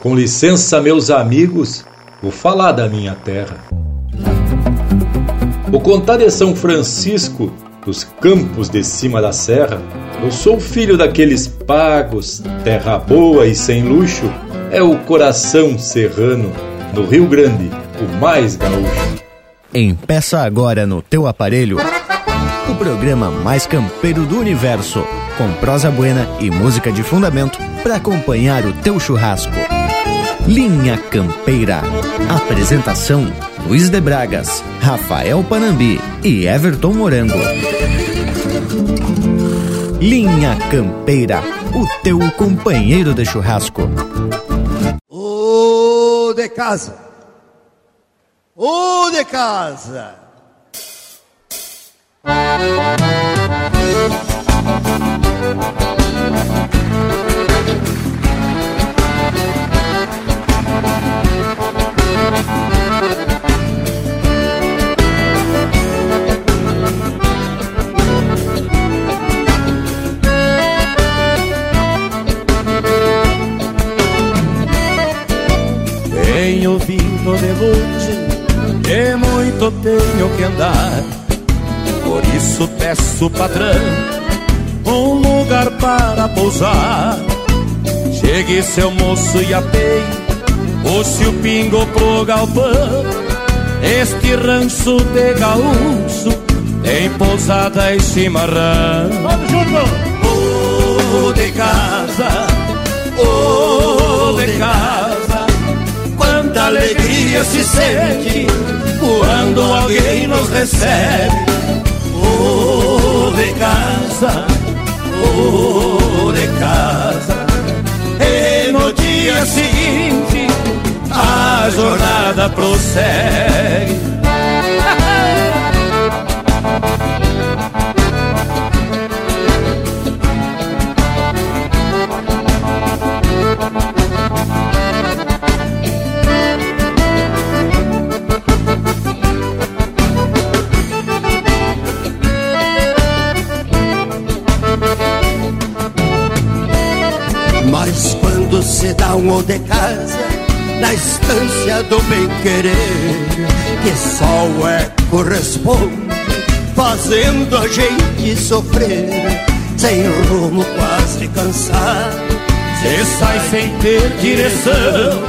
Com licença, meus amigos, vou falar da minha terra. O contar de São Francisco, dos campos de cima da serra, eu sou filho daqueles pagos, terra boa e sem luxo, é o coração serrano, no Rio Grande, o mais gaúcho. Empeça agora no teu aparelho o programa mais campeiro do universo, com prosa buena e música de fundamento para acompanhar o teu churrasco. Linha Campeira. Apresentação: Luiz de Bragas, Rafael Panambi e Everton Morango. Linha Campeira, o teu companheiro de churrasco. O de casa. O de casa. Tenho vindo de longe e muito tenho que andar. Por isso peço, patrão, um lugar para pousar. Chegue seu moço e apei, puxe o pingo pro galpão. Este rancho de gaúcho tem pousada e chimarrão. Vamos junto! Oh, de casa, oh, de casa, alegria se sente quando alguém nos recebe. Oh, de casa, oh, de casa. E no dia seguinte a jornada prossegue. um ou de casa Na estância do bem-querer Que só o eco responde Fazendo a gente sofrer Sem rumo, quase cansado Cê sai sem ter direção.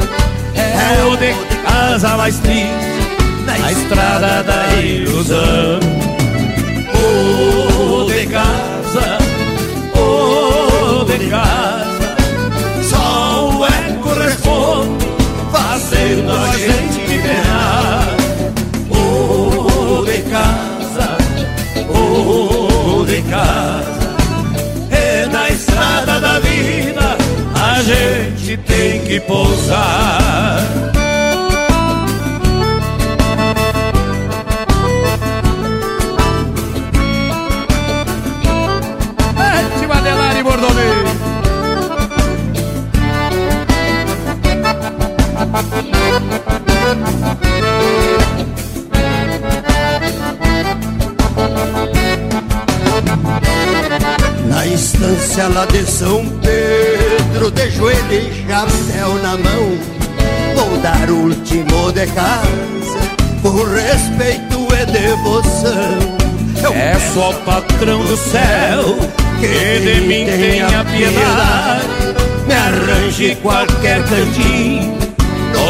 É o de casa mais triste Na estrada da ilusão. O de casa O de casa Fazendo a gente penar O de casa O de casa é na estrada da vida a gente tem que pousar. Na estância lá de São Pedro De joelho e chapéu na mão Vou dar o último de casa Por respeito e devoção É só o patrão do céu que de mim tenha piedade. Me arranje qualquer cantinho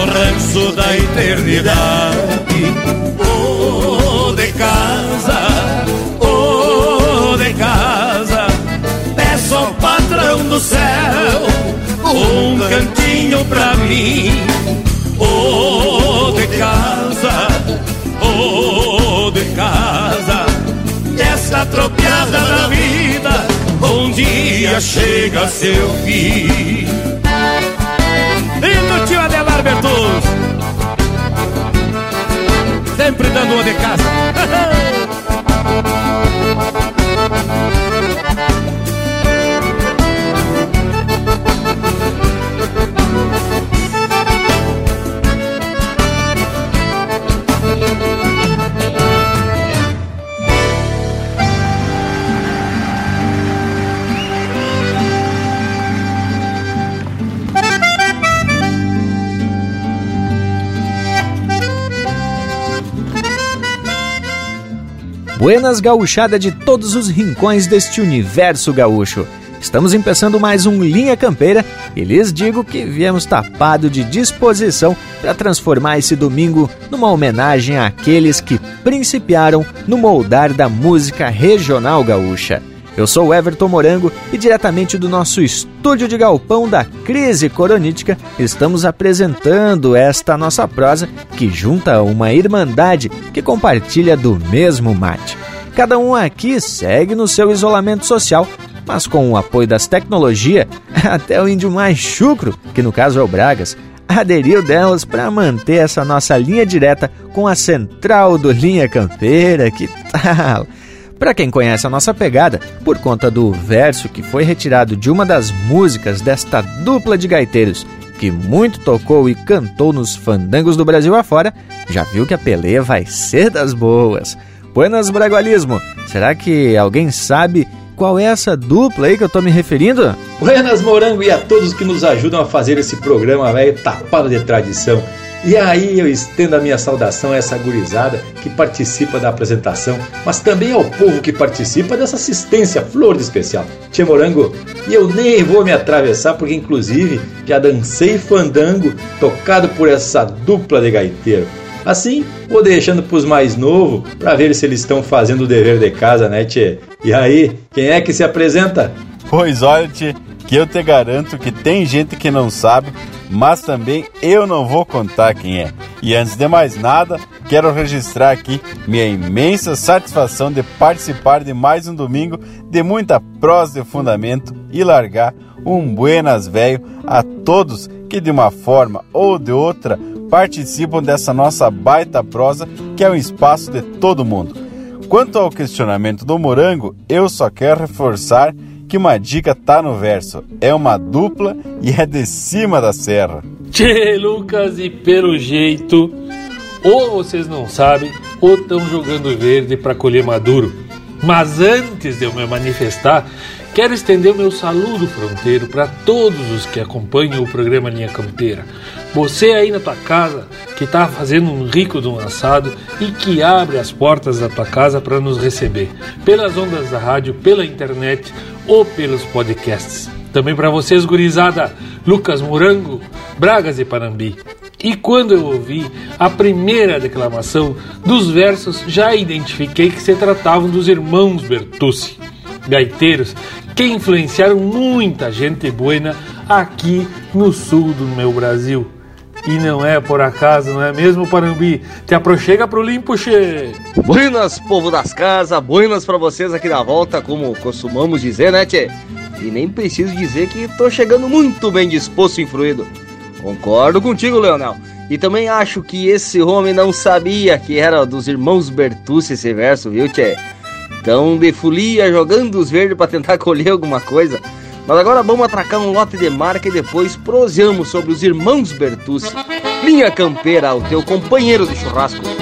no ranço da eternidade. Oh, de casa, oh, de casa, peço ao patrão do céu um cantinho pra mim. Oh, de casa, oh, de casa, essa tropiada da vida um dia chega a seu fim. Lindo tio Adelar Bertus, sempre dando uma de casa. Buenas gauchada de todos os rincões deste universo gaúcho. Estamos empeçando mais um Linha Campeira e lhes digo que viemos tapado de disposição para transformar esse domingo numa homenagem àqueles que principiaram no moldar da música regional gaúcha. Eu sou o Everton Morango e diretamente do nosso estúdio de galpão da Crise Coronítica estamos apresentando esta nossa prosa que junta uma irmandade que compartilha do mesmo mate. Cada um aqui segue no seu isolamento social, mas com o apoio das tecnologias, até o índio mais chucro, que no caso é o Bragas, aderiu delas para manter essa nossa linha direta com a central do Linha Campeira. Que tal? Para quem conhece a nossa pegada, por conta do verso que foi retirado de uma das músicas desta dupla de gaiteiros, que muito tocou e cantou nos fandangos do Brasil afora, já viu que a peleia vai ser das boas. Buenas Bragualismo, será que alguém sabe qual é essa dupla aí que eu tô me referindo? Buenas Morango e a todos que nos ajudam a fazer esse programa velho tapado de tradição. E aí eu estendo a minha saudação a essa gurizada que participa da apresentação, mas também ao povo que participa dessa assistência flor de especial. Tchê Morango, e eu nem vou me atravessar porque inclusive já dancei fandango tocado por essa dupla de gaiteiro. Assim, vou deixando pros mais novos para ver se eles estão fazendo o dever de casa, né, tchê? E aí, quem é que se apresenta? Pois olha, tchê, que eu te garanto que tem gente que não sabe mas também eu não vou contar quem é. E antes de mais nada, quero registrar aqui minha imensa satisfação de participar de mais um domingo de muita prosa de fundamento e largar um buenas velho a todos que de uma forma ou de outra participam dessa nossa baita prosa que é um espaço de todo mundo. Quanto ao questionamento do morango, eu só quero reforçar que uma dica tá no verso. É uma dupla e é de cima da serra. Tchê, Lucas, e pelo jeito, ou vocês não sabem, ou estão jogando verde para colher maduro. Mas antes de eu me manifestar, quero estender o meu saludo fronteiro para todos os que acompanham o programa Linha Campeira. Você aí na tua casa que está fazendo um rico de um assado e que abre as portas da tua casa para nos receber pelas ondas da rádio, pela internet ou pelos podcasts. Também para vocês, gurizada, Lucas Morango, Bragas e Panambi. E quando eu ouvi a primeira declamação dos versos, já identifiquei que se tratavam dos irmãos Bertucci, gaiteiros que influenciaram muita gente buena aqui no sul do meu Brasil. E não é por acaso, não é mesmo, Parambi? Te aproxega pro limpo, che. Buenas, povo das casas, buenas para vocês aqui na volta, como costumamos dizer, né, tchê? E nem preciso dizer que tô chegando muito bem disposto e influído. Concordo contigo, Leonel. E também acho que esse homem não sabia que era dos irmãos Bertucci esse verso, viu, tchê? Então, de folia, jogando os verdes para tentar colher alguma coisa. Mas agora vamos atracar um lote de marca e depois proseamos sobre os irmãos Bertucci. Linha Campeira, o teu companheiro de churrasco.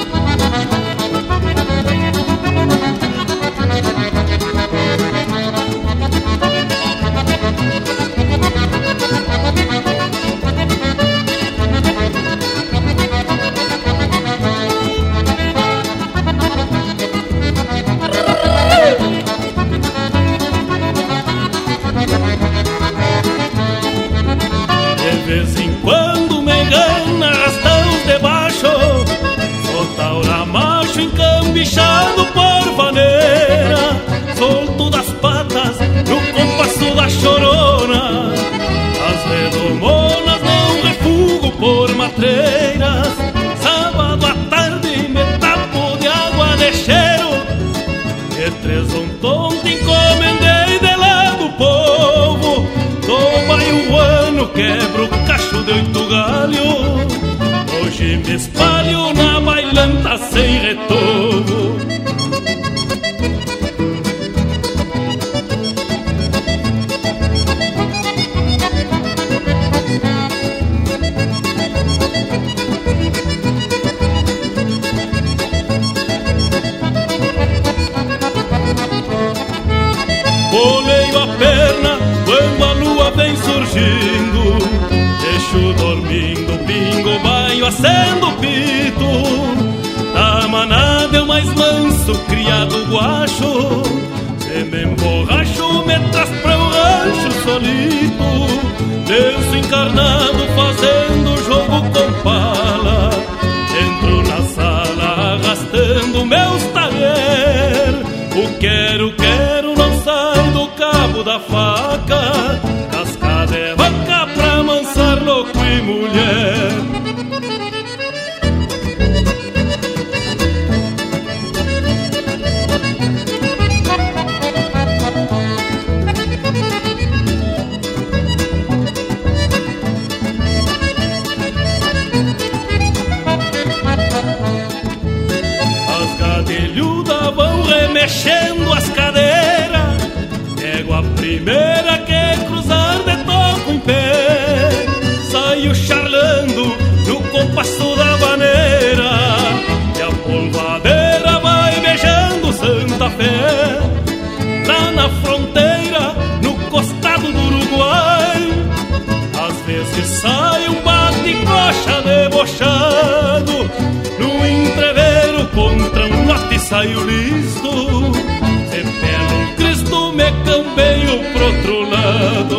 Outro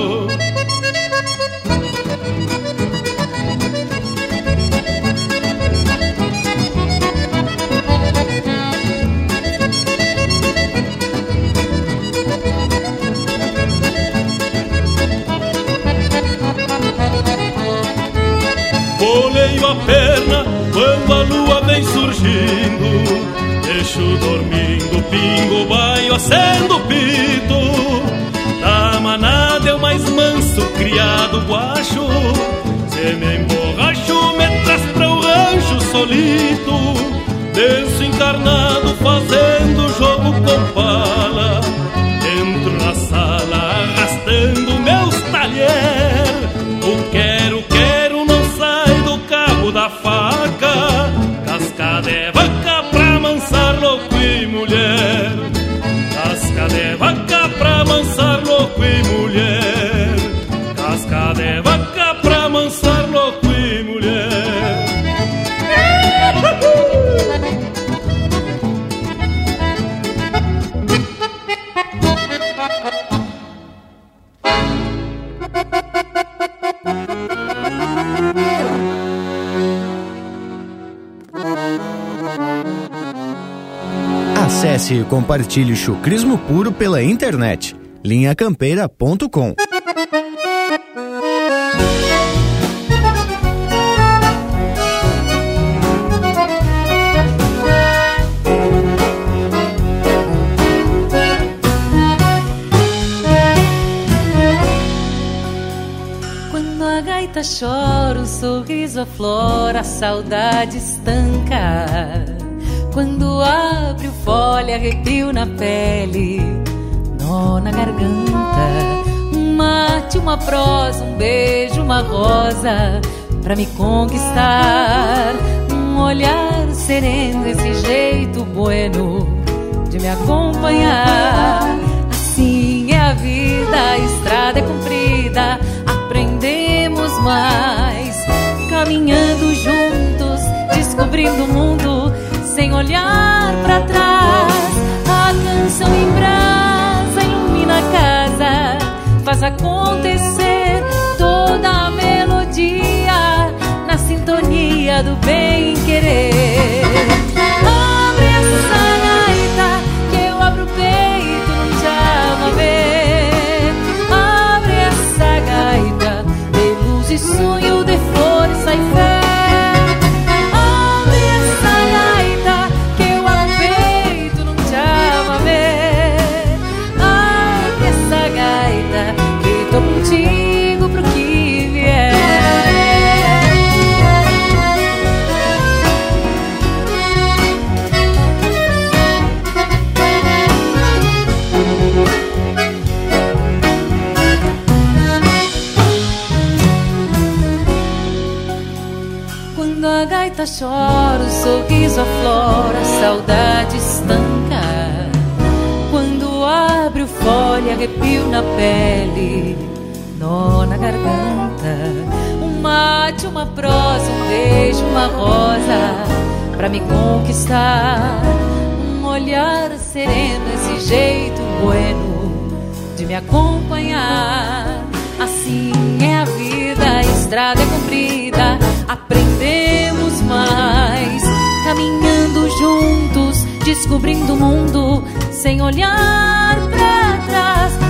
criado guacho. Se me emborracho, me traz pra o rancho solito Denso encarnado fazendo compartilhe chucrismo puro pela internet linhacampeira.com. Quando a gaita chora, o sorriso aflora, a saudade estanca. Quando abre o fole, arrepio na pele nó na garganta. Um mate, uma prosa, um beijo, uma rosa pra me conquistar. Um olhar sereno, esse jeito bueno de me acompanhar. Assim é a vida, a estrada é comprida, aprendemos mais. Caminhando juntos, descobrindo o mundo sem olhar para trás. A canção em brasa na casa faz acontecer toda a melodia na sintonia do bem querer. Abre essa gaita que eu abro o peito não te ver. Abre essa gaita de luz e sonho, de força e fé. Pele, nó na garganta. Um mate, uma prosa, um beijo, uma rosa, pra me conquistar. Um olhar sereno, esse jeito bueno de me acompanhar. Assim é a vida, a estrada é comprida, aprendemos mais, caminhando juntos, descobrindo o mundo, sem olhar pra trás.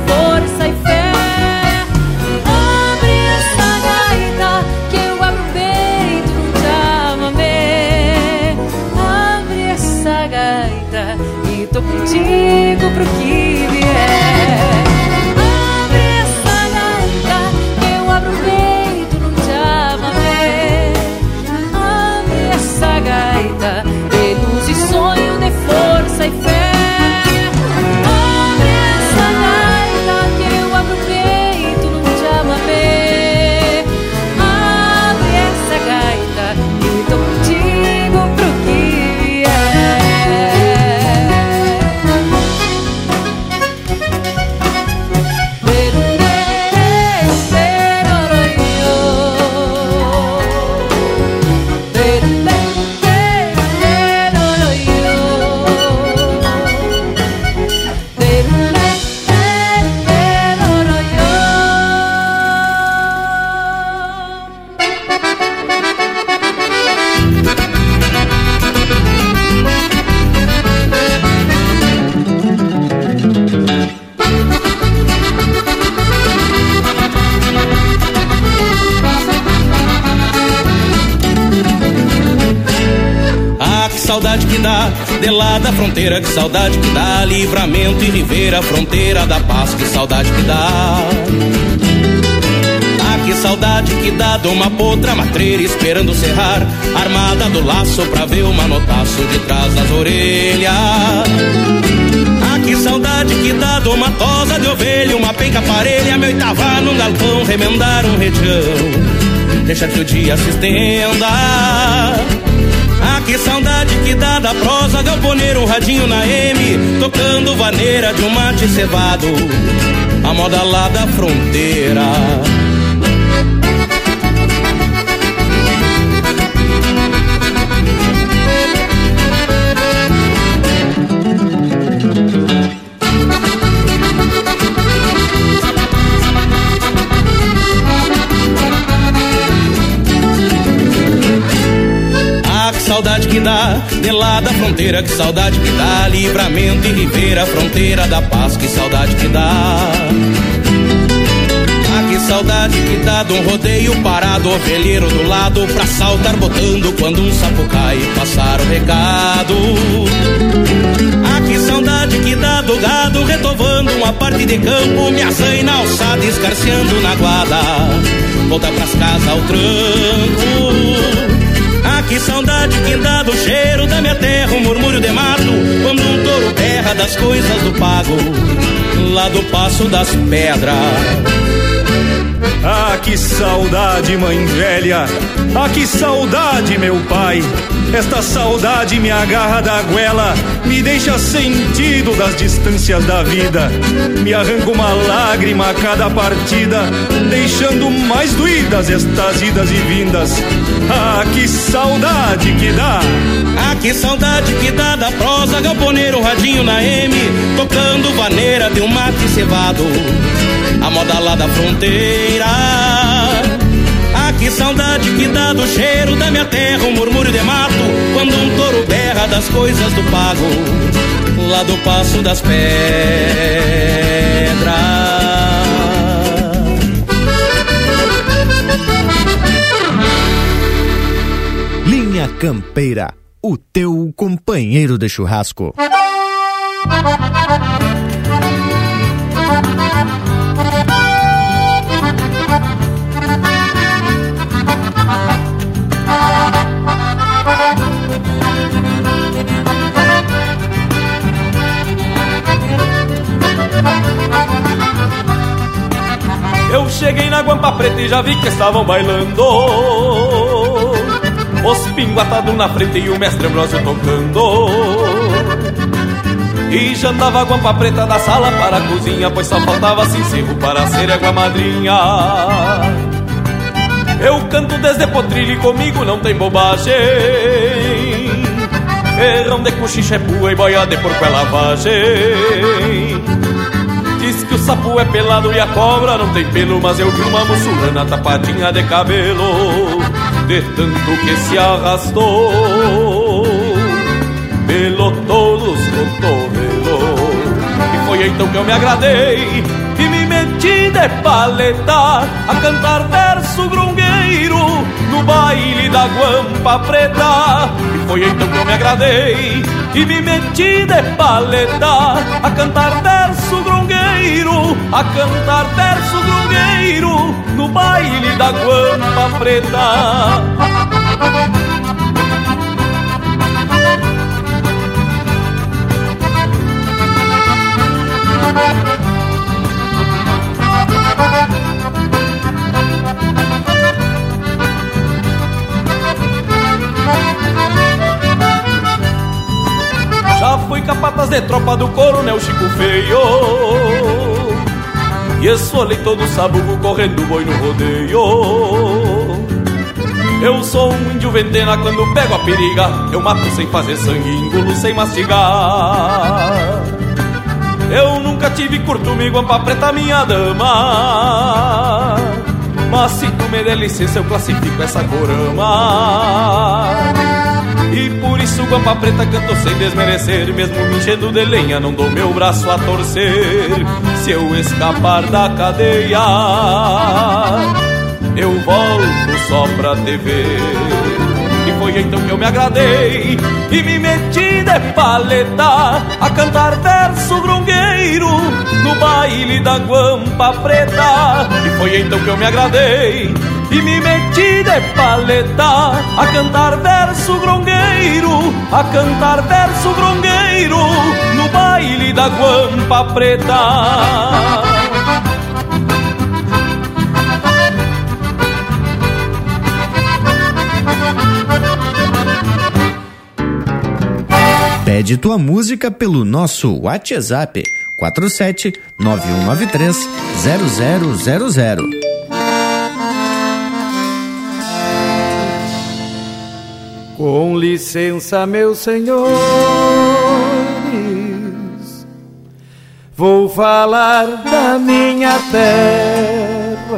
contigo pro que da fronteira, que saudade que dá. Livramento e Ribeira, fronteira da paz, que saudade que dá. Ah, que saudade que dá de uma potra matreira esperando serrar, armada do laço pra ver o manotaço de trás das orelhas. Ah, que saudade que dá de uma tosa de ovelha, uma penca parelha, meu tava num galpão, remendar um retião. Deixa que o dia se estenda. Que saudade que dá da prosa galponeiro, um radinho na M, tocando vaneira de um mate cevado, a moda lá da fronteira. Saudade que dá, de lá da fronteira, que saudade que dá, livramento e ribeira, fronteira da paz, que saudade que dá. Ah, que saudade que dá de um rodeio parado, ovelheiro do lado, pra saltar botando quando um sapo cai, passar o recado. Ah, que saudade que dá do gado, retovando uma parte de campo, minha zaina alçada, escarceando na guarda, volta pras casas ao tranco. Que saudade que dá do cheiro da minha terra, um murmúrio de mato, quando um touro berra das coisas do pago, lá do passo das pedras. Ah, que saudade, mãe velha! Ah, que saudade, meu pai! Esta saudade me agarra da goela, me deixa sentido das distâncias da vida, me arranca uma lágrima a cada partida, deixando mais doídas estas idas e vindas. Ah, que saudade que dá! Ah, que saudade que dá da prosa, galponeiro, radinho na M, tocando vaneira de um mate cevado, a moda lá da fronteira. Que saudade que dá do cheiro da minha terra, um murmúrio de mato, quando um touro berra das coisas do pago, lá do passo das pedras. Linha Campeira, o teu companheiro de churrasco. Eu cheguei na Guampa Preta e já vi que estavam bailando. Os pingo atado na frente e o mestre Ambrosio tocando. E jantava a guampa preta da sala para a cozinha Pois só faltava cincerro para ser água madrinha. Eu canto desde potrilho e comigo não tem bobagem. Errão de cochicha é pua e boia de porco é lavagem sapo é pelado e a cobra não tem pelo Mas eu vi uma muçulana tapadinha de cabelo De tanto que se arrastou. Pelo todos cotovelos E foi então que eu me agradei E me meti de paleta A cantar verso grungueiro No baile da guampa preta. E foi então que eu me agradei E me meti de paleta A cantar verso grungueiro a cantar verso grungueiro no baile da guampa preta. Já de tropa do coronel Chico Feio. E esfolei todo sabugo correndo boi no rodeio. Eu sou um índio ventena quando pego a periga. Eu mato sem fazer sangue, engulo sem mastigar. Eu nunca tive curto-me guampa preta minha dama. Mas se tu me der licença eu classifico essa corama e por isso Guampa Preta canto sem desmerecer Mesmo me enchendo de lenha não dou meu braço a torcer. Se eu escapar da cadeia Eu volto só pra ver E foi então que eu me agradei E me meti de paleta A cantar verso grungueiro No baile da Guampa Preta. E foi então que eu me agradei e me meti de paleta a cantar verso grongueiro, a cantar verso grongueiro no baile da guampa preta. Pede tua música pelo nosso WhatsApp 47 9193 0000. Com licença, meus senhores, vou falar da minha terra.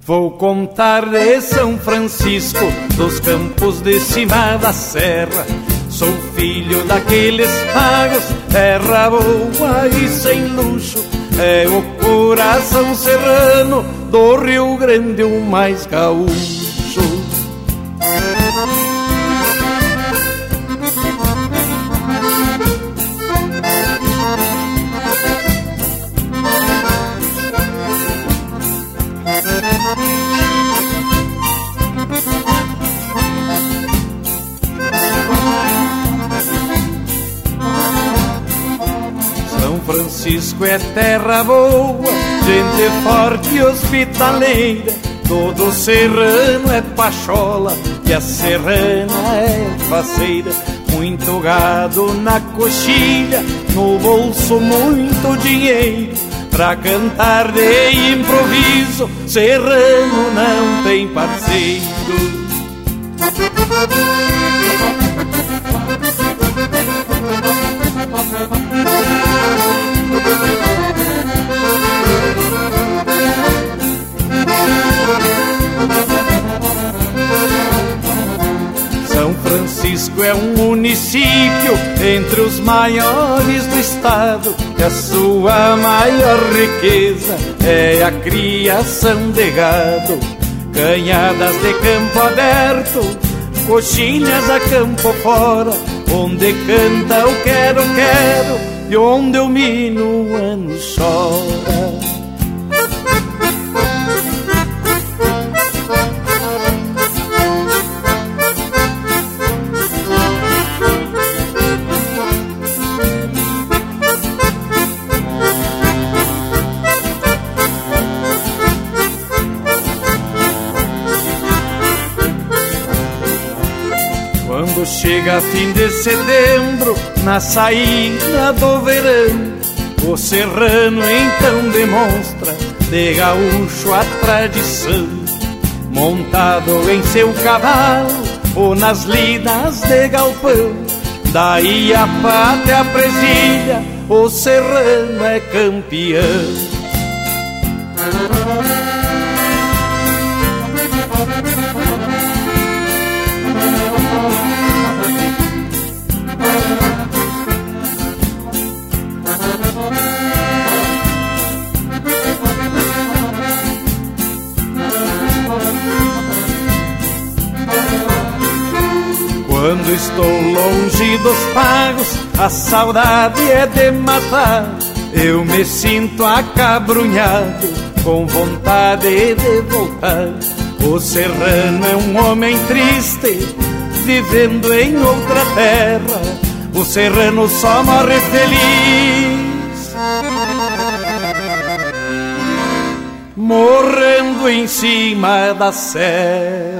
Vou contar de São Francisco, dos campos de cima da serra. Sou filho daqueles pagos, terra boa e sem luxo. É o coração serrano do Rio Grande, o mais gaúcho. É terra boa, gente forte e hospitaleira. Todo serrano é pachola e a serrana é faceira. Muito gado na coxilha, no bolso muito dinheiro. Pra cantar de improviso, serrano não tem parceiro. São Francisco é um município entre os maiores do estado. E a sua maior riqueza é a criação de gado. Canhadas de campo aberto, coxinhas a campo fora, onde canta o quero, quero, de onde eu mino é no ano chora. Quando Chega fim de setembro, na saída do verão, o serrano então demonstra de gaúcho a tradição. Montado em seu cavalo ou nas lidas de galpão, daí a pátria presilha, o serrano é campeão. A saudade é de matar. Eu me sinto acabrunhado, com vontade de voltar. O serrano é um homem triste, vivendo em outra terra. O serrano só morre feliz, morrendo em cima da serra.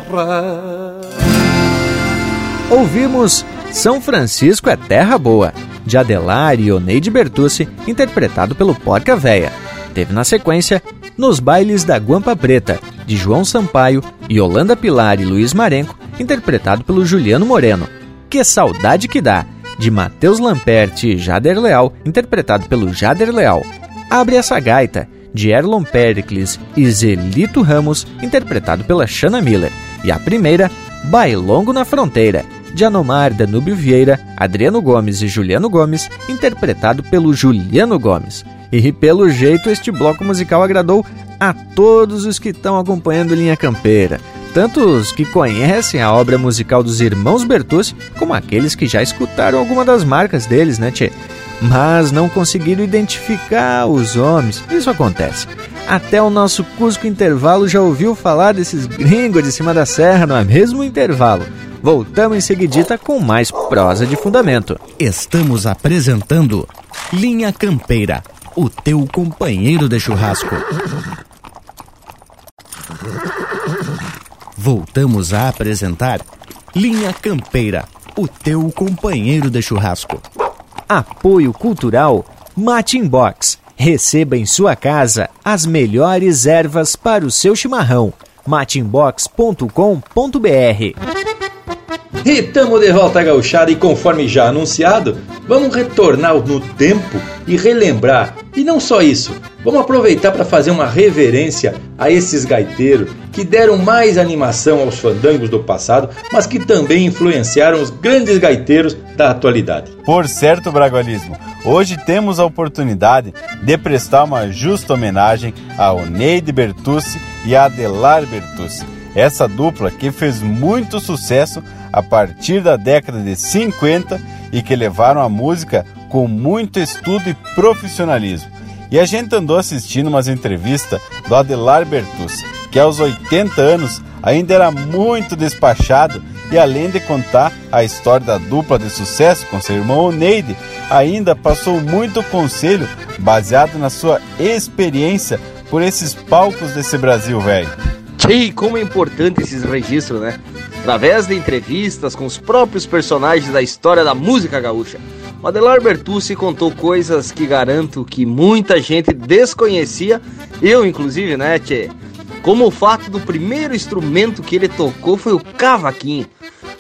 Ouvimos São Francisco é Terra Boa, de Adelar e Oneide Bertucci, interpretado pelo Porca Véia. Teve na sequência Nos Bailes da Guampa Preta, de João Sampaio, Yolanda Pilar e Luiz Marenco, interpretado pelo Juliano Moreno. Que Saudade Que Dá, de Matheus Lamperti e Jader Leal, interpretado pelo Jader Leal. Abre essa gaita, de Erlon Pericles e Zelito Ramos, interpretado pela Shanna Miller. E a primeira, Bailongo na Fronteira, de Anomar Danúbio Vieira, Adriano Gomes e Juliano Gomes, interpretado pelo Juliano Gomes. E pelo jeito este bloco musical agradou a todos os que estão acompanhando Linha Campeira, tanto os que conhecem a obra musical dos irmãos Bertucci, como aqueles que já escutaram alguma das marcas deles, né, tchê? Mas não conseguiram identificar os homens. Isso acontece. Até o nosso Cusco Intervalo já ouviu falar desses gringos de cima da serra, não é mesmo intervalo? Voltamos em seguidita com mais prosa de fundamento. Estamos apresentando Linha Campeira, o teu companheiro de churrasco. Voltamos a apresentar Linha Campeira, o teu companheiro de churrasco. Apoio Cultural Matin Box. Receba em sua casa as melhores ervas para o seu chimarrão. matinbox.com.br E estamos de volta gauchada e conforme já anunciado, vamos retornar no tempo e relembrar. E não só isso, vamos aproveitar para fazer uma reverência a esses gaiteiros que deram mais animação aos fandangos do passado, mas que também influenciaram os grandes gaiteiros da atualidade. Por certo, Bragualismo, hoje temos a oportunidade de prestar uma justa homenagem a Oneide Bertucci e a Adelar Bertucci. Essa dupla que fez muito sucesso a partir da década de 50 e que levaram a música com muito estudo e profissionalismo. E a gente andou assistindo umas entrevistas do Adelar Bertucci, que aos 80 anos ainda era muito despachado e além de contar a história da dupla de sucesso com seu irmão Oneide, ainda passou muito conselho baseado na sua experiência por esses palcos desse Brasil velho. E como é importante esses registros, né? Através de entrevistas com os próprios personagens da história da música gaúcha. O Adelar Bertucci contou coisas que garanto que muita gente desconhecia, eu inclusive, né, tchê? Como o fato do primeiro instrumento que ele tocou foi o cavaquinho.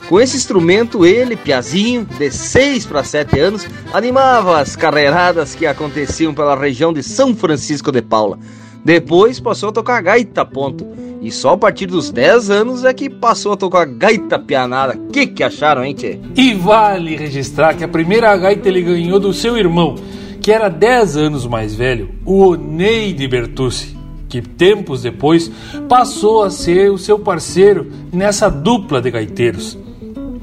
Com esse instrumento, ele, Piazinho, de 6 para 7 anos, animava as carreiradas que aconteciam pela região de São Francisco de Paula. Depois passou a tocar gaita ponto. E só a partir dos 10 anos é que passou a tocar gaita pianada. Que que acharam, hein, tchê? E vale registrar que a primeira gaita ele ganhou do seu irmão, que era 10 anos mais velho, o Oneide Bertucci, que tempos depois passou a ser o seu parceiro nessa dupla de gaiteiros.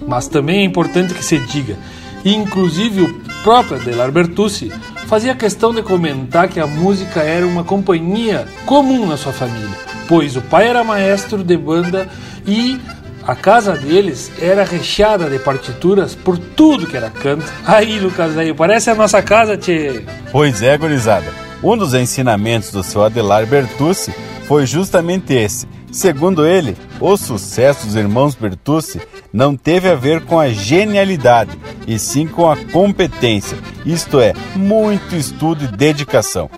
Mas também é importante que se diga, inclusive o próprio Adelar Bertucci fazia questão de comentar que a música era uma companhia comum na sua família, pois o pai era maestro de banda e a casa deles era recheada de partituras por tudo que era canto. Aí, Lucas, aí, parece a nossa casa, tchê. Pois é, gurizada. Um dos ensinamentos do seu Adelar Bertucci foi justamente esse. Segundo ele, o sucesso dos irmãos Bertucci não teve a ver com a genialidade, e sim com a competência, isto é, muito estudo e dedicação.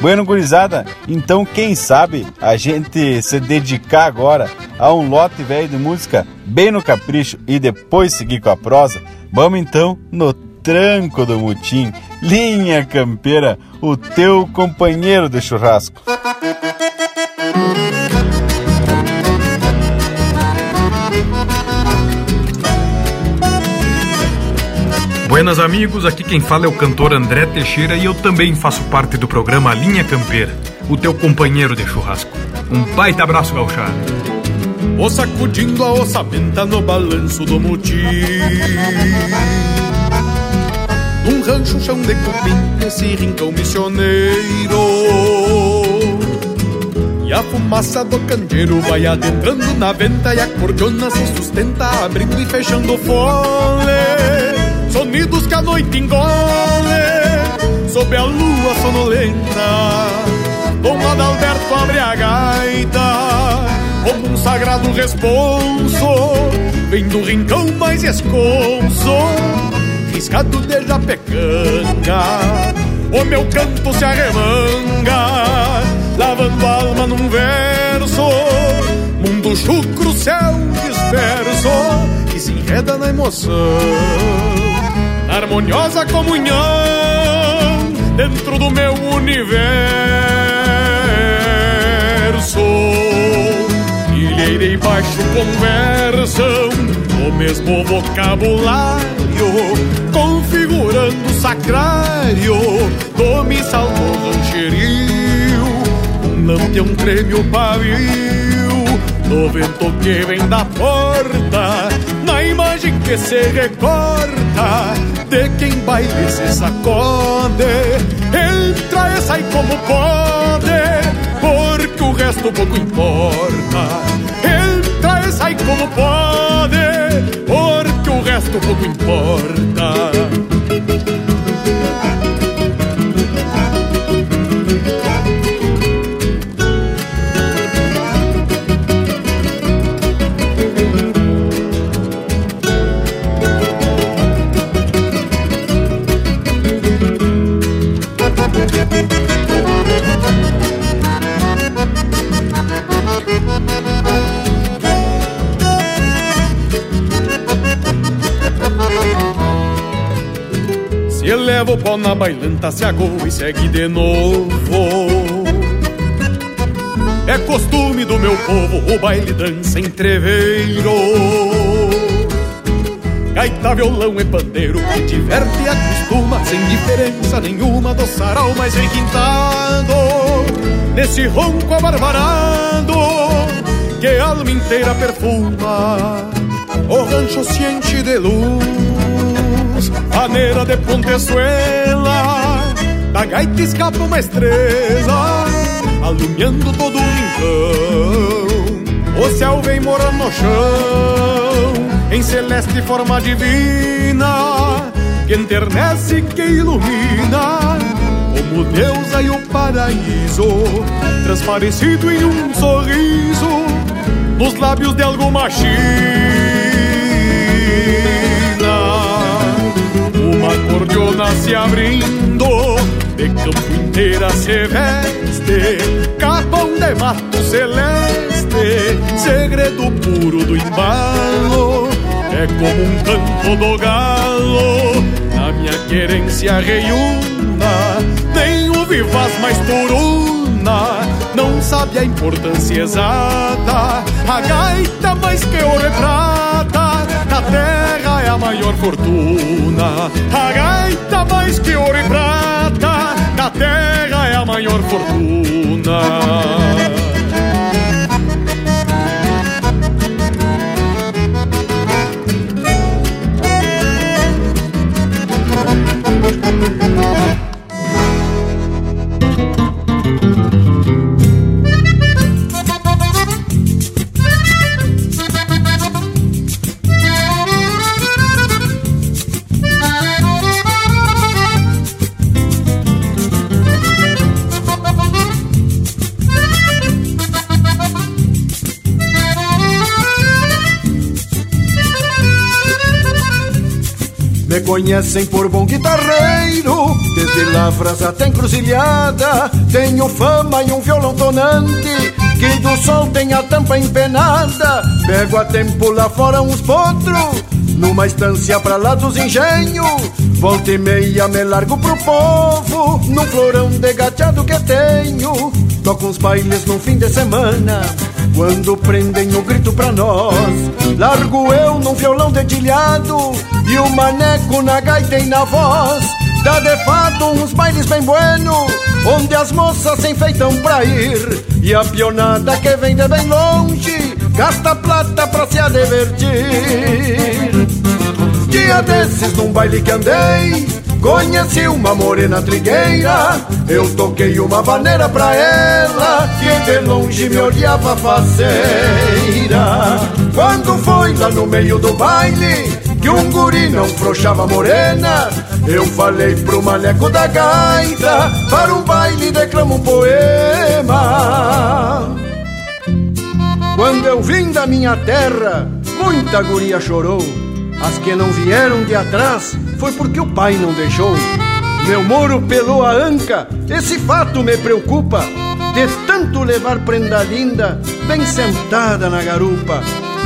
Bueno, gurizada, então quem sabe a gente se dedicar agora a um lote velho de música bem no capricho e depois seguir com a prosa? Vamos então no tranco do mutim, linha campeira, o teu companheiro de churrasco. Buenas amigos, aqui quem fala é o cantor André Teixeira e eu também faço parte do programa Linha Campeira, o teu companheiro de churrasco. Um baita abraço, gauchado. O sacudindo a ossamenta no balanço do mutim Num rancho chão de cupim, esse rincão missioneiro E a fumaça do candeeiro vai adentrando na venta E a cordiona se sustenta, abrindo e fechando fole. Sonidos que a noite engole Sob a lua sonolenta. Dom Adalberto abre a gaita Como um sagrado responso. Vem do rincão mais esconso Riscado de japecanga. O meu canto se arremanga Lavando alma num verso Mundo chucro, céu disperso Que se enreda na emoção harmoniosa comunhão dentro do meu universo. Ilheira e baixo conversam o mesmo vocabulário, configurando o sacrário do missal do rancherio. Um lampião treme o pavio do vento que vem da porta, na imagem que se recorta de quem baile se sacode. Entra e sai como pode, porque o resto pouco importa. Entra e sai como pode, porque o resto pouco importa. Se eleva o pó na bailanta, se agoa e segue de novo. É costume do meu povo o baile dança entreveiro. Gaita, violão e pandeiro que diverte e acostuma Sem diferença nenhuma do sarau mais requintado Nesse ronco abarbarado que a alma inteira perfuma O rancho se enche de luz Maneira de pontezuela Da gaita escapa uma estrela Alumiando todo o rincão. O céu vem morando no chão em celeste forma divina que enternece e que ilumina. Como Deus e o paraíso transparecido em um sorriso nos lábios de alguma china se abrindo de campo inteira se veste capão de mato celeste segredo puro do embalo é como um canto do galo Na minha querência reiúna Nem o vivaz mais turuna Não sabe a importância exata A gaita mais que ouro e a terra é a maior fortuna. A gaita mais que ouro e prata, na terra é a maior fortuna. Conhecem por bom guitarreiro, desde lavras até encruzilhada. Tenho fama e um violão tonante, que do sol tem a tampa empenada. Pego a tempo lá fora uns potros, numa estância pra lá dos engenhos. Volta e meia me largo pro povo, num florão de gateado que tenho. Toco uns bailes no fim de semana, quando prendem o grito pra nós. Largo eu num violão dedilhado e o maneco na gaita e na voz. Dá de fato uns bailes bem bueno, onde as moças se enfeitam pra ir. E a pionada que vem de bem longe, gasta plata pra se divertir. Dia desses num baile que andei, conheci uma morena trigueira. Eu toquei uma vaneira pra ela, que de longe me olhava faceira. Quando foi lá no meio do baile, que um guri não frouxava morena, eu falei pro maneco da gaita, para um baile declamo um poema. Quando eu vim da minha terra, muita guria chorou. As que não vieram de atrás foi porque o pai não deixou. Meu moro pelou a anca, esse fato me preocupa. De tanto levar prenda linda, bem sentada na garupa.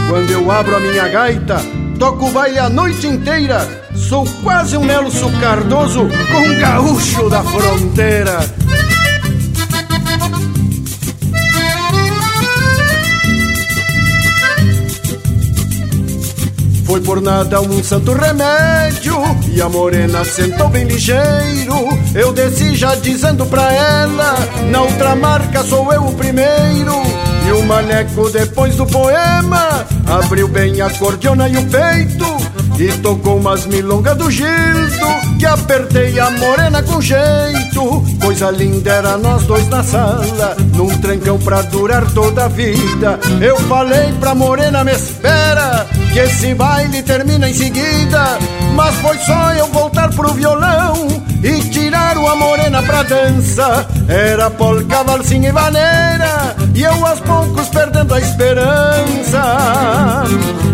Quando eu abro a minha gaita, toco o baile a noite inteira. Sou quase um Nelson Cardoso com um gaúcho da fronteira. Foi por nada um santo remédio E a morena sentou bem ligeiro. Eu desci já dizendo pra ela Na outra marca sou eu o primeiro. E o maneco depois do poema Abriu bem a cordiona e o peito E tocou umas milongas do Gildo Que apertei a morena com jeito. Coisa linda era nós dois na sala Num trancão pra durar toda a vida. Eu falei pra morena me espera Que esse baile termina em seguida. Mas foi só eu voltar pro violão E tirar uma morena pra dança. Era polca, valsinha e vaneira. E eu aos poucos perdendo a esperança.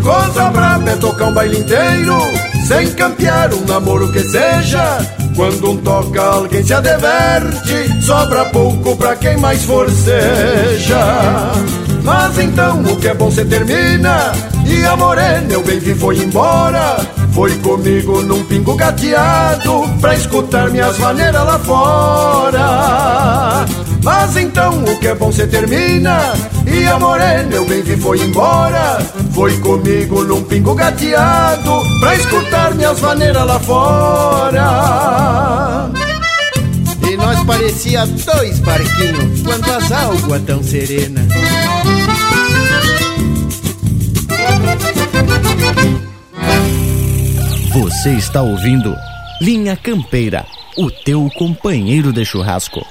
Coisa braba é tocar um baile inteiro. Sem campear um namoro que seja. Quando um toca alguém se adverte Sobra pouco pra quem mais forceja Mas então o que é bom se termina? E a morena eu bem vi foi embora Foi comigo num pingo gateado Pra escutar minhas maneiras lá fora. Mas então o que é bom se termina? E a morena eu bem vi foi embora. Foi comigo num pingo gateado Pra escutar minhas maneiras lá fora. E nós parecia dois barquinhos Quando as águas tão serenas Você está ouvindo Linha Campeira, o teu companheiro de churrasco.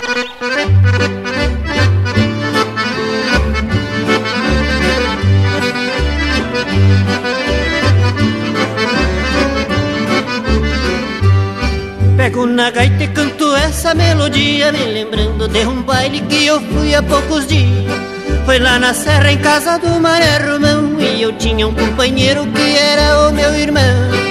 Pego na gaita e canto essa melodia Me lembrando de um baile que eu fui há poucos dias Foi lá na serra em casa do Maré Romão E eu tinha um companheiro que era o meu irmão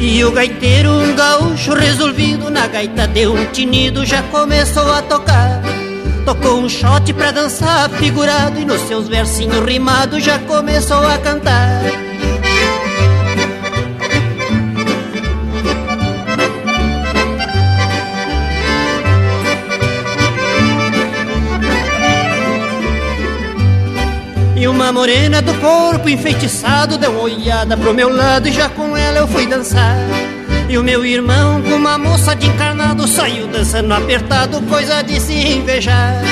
E o gaiteiro, um gaúcho resolvido Na gaita deu um tinido, já começou a tocar. Tocou um shot pra dançar figurado E nos seus versinhos rimados já começou a cantar uma morena do corpo enfeitiçado Deu uma olhada pro meu lado e já com ela eu fui dançar. E o meu irmão com uma moça de encarnado Saiu dançando apertado, coisa de se invejar.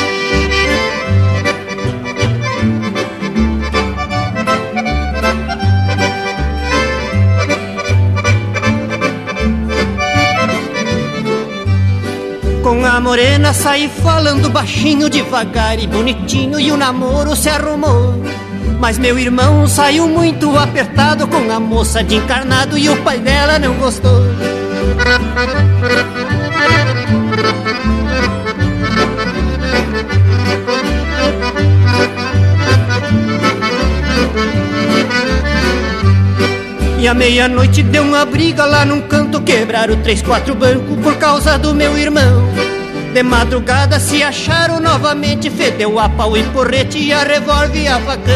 Com a morena saí falando baixinho, devagar e bonitinho E o namoro se arrumou mas meu irmão saiu muito apertado com a moça de encarnado e o pai dela não gostou. E à meia-noite deu uma briga lá num canto, quebraram três, quatro bancos por causa do meu irmão. De madrugada se acharam novamente, fedeu a pau e porrete e a revólver e a facão.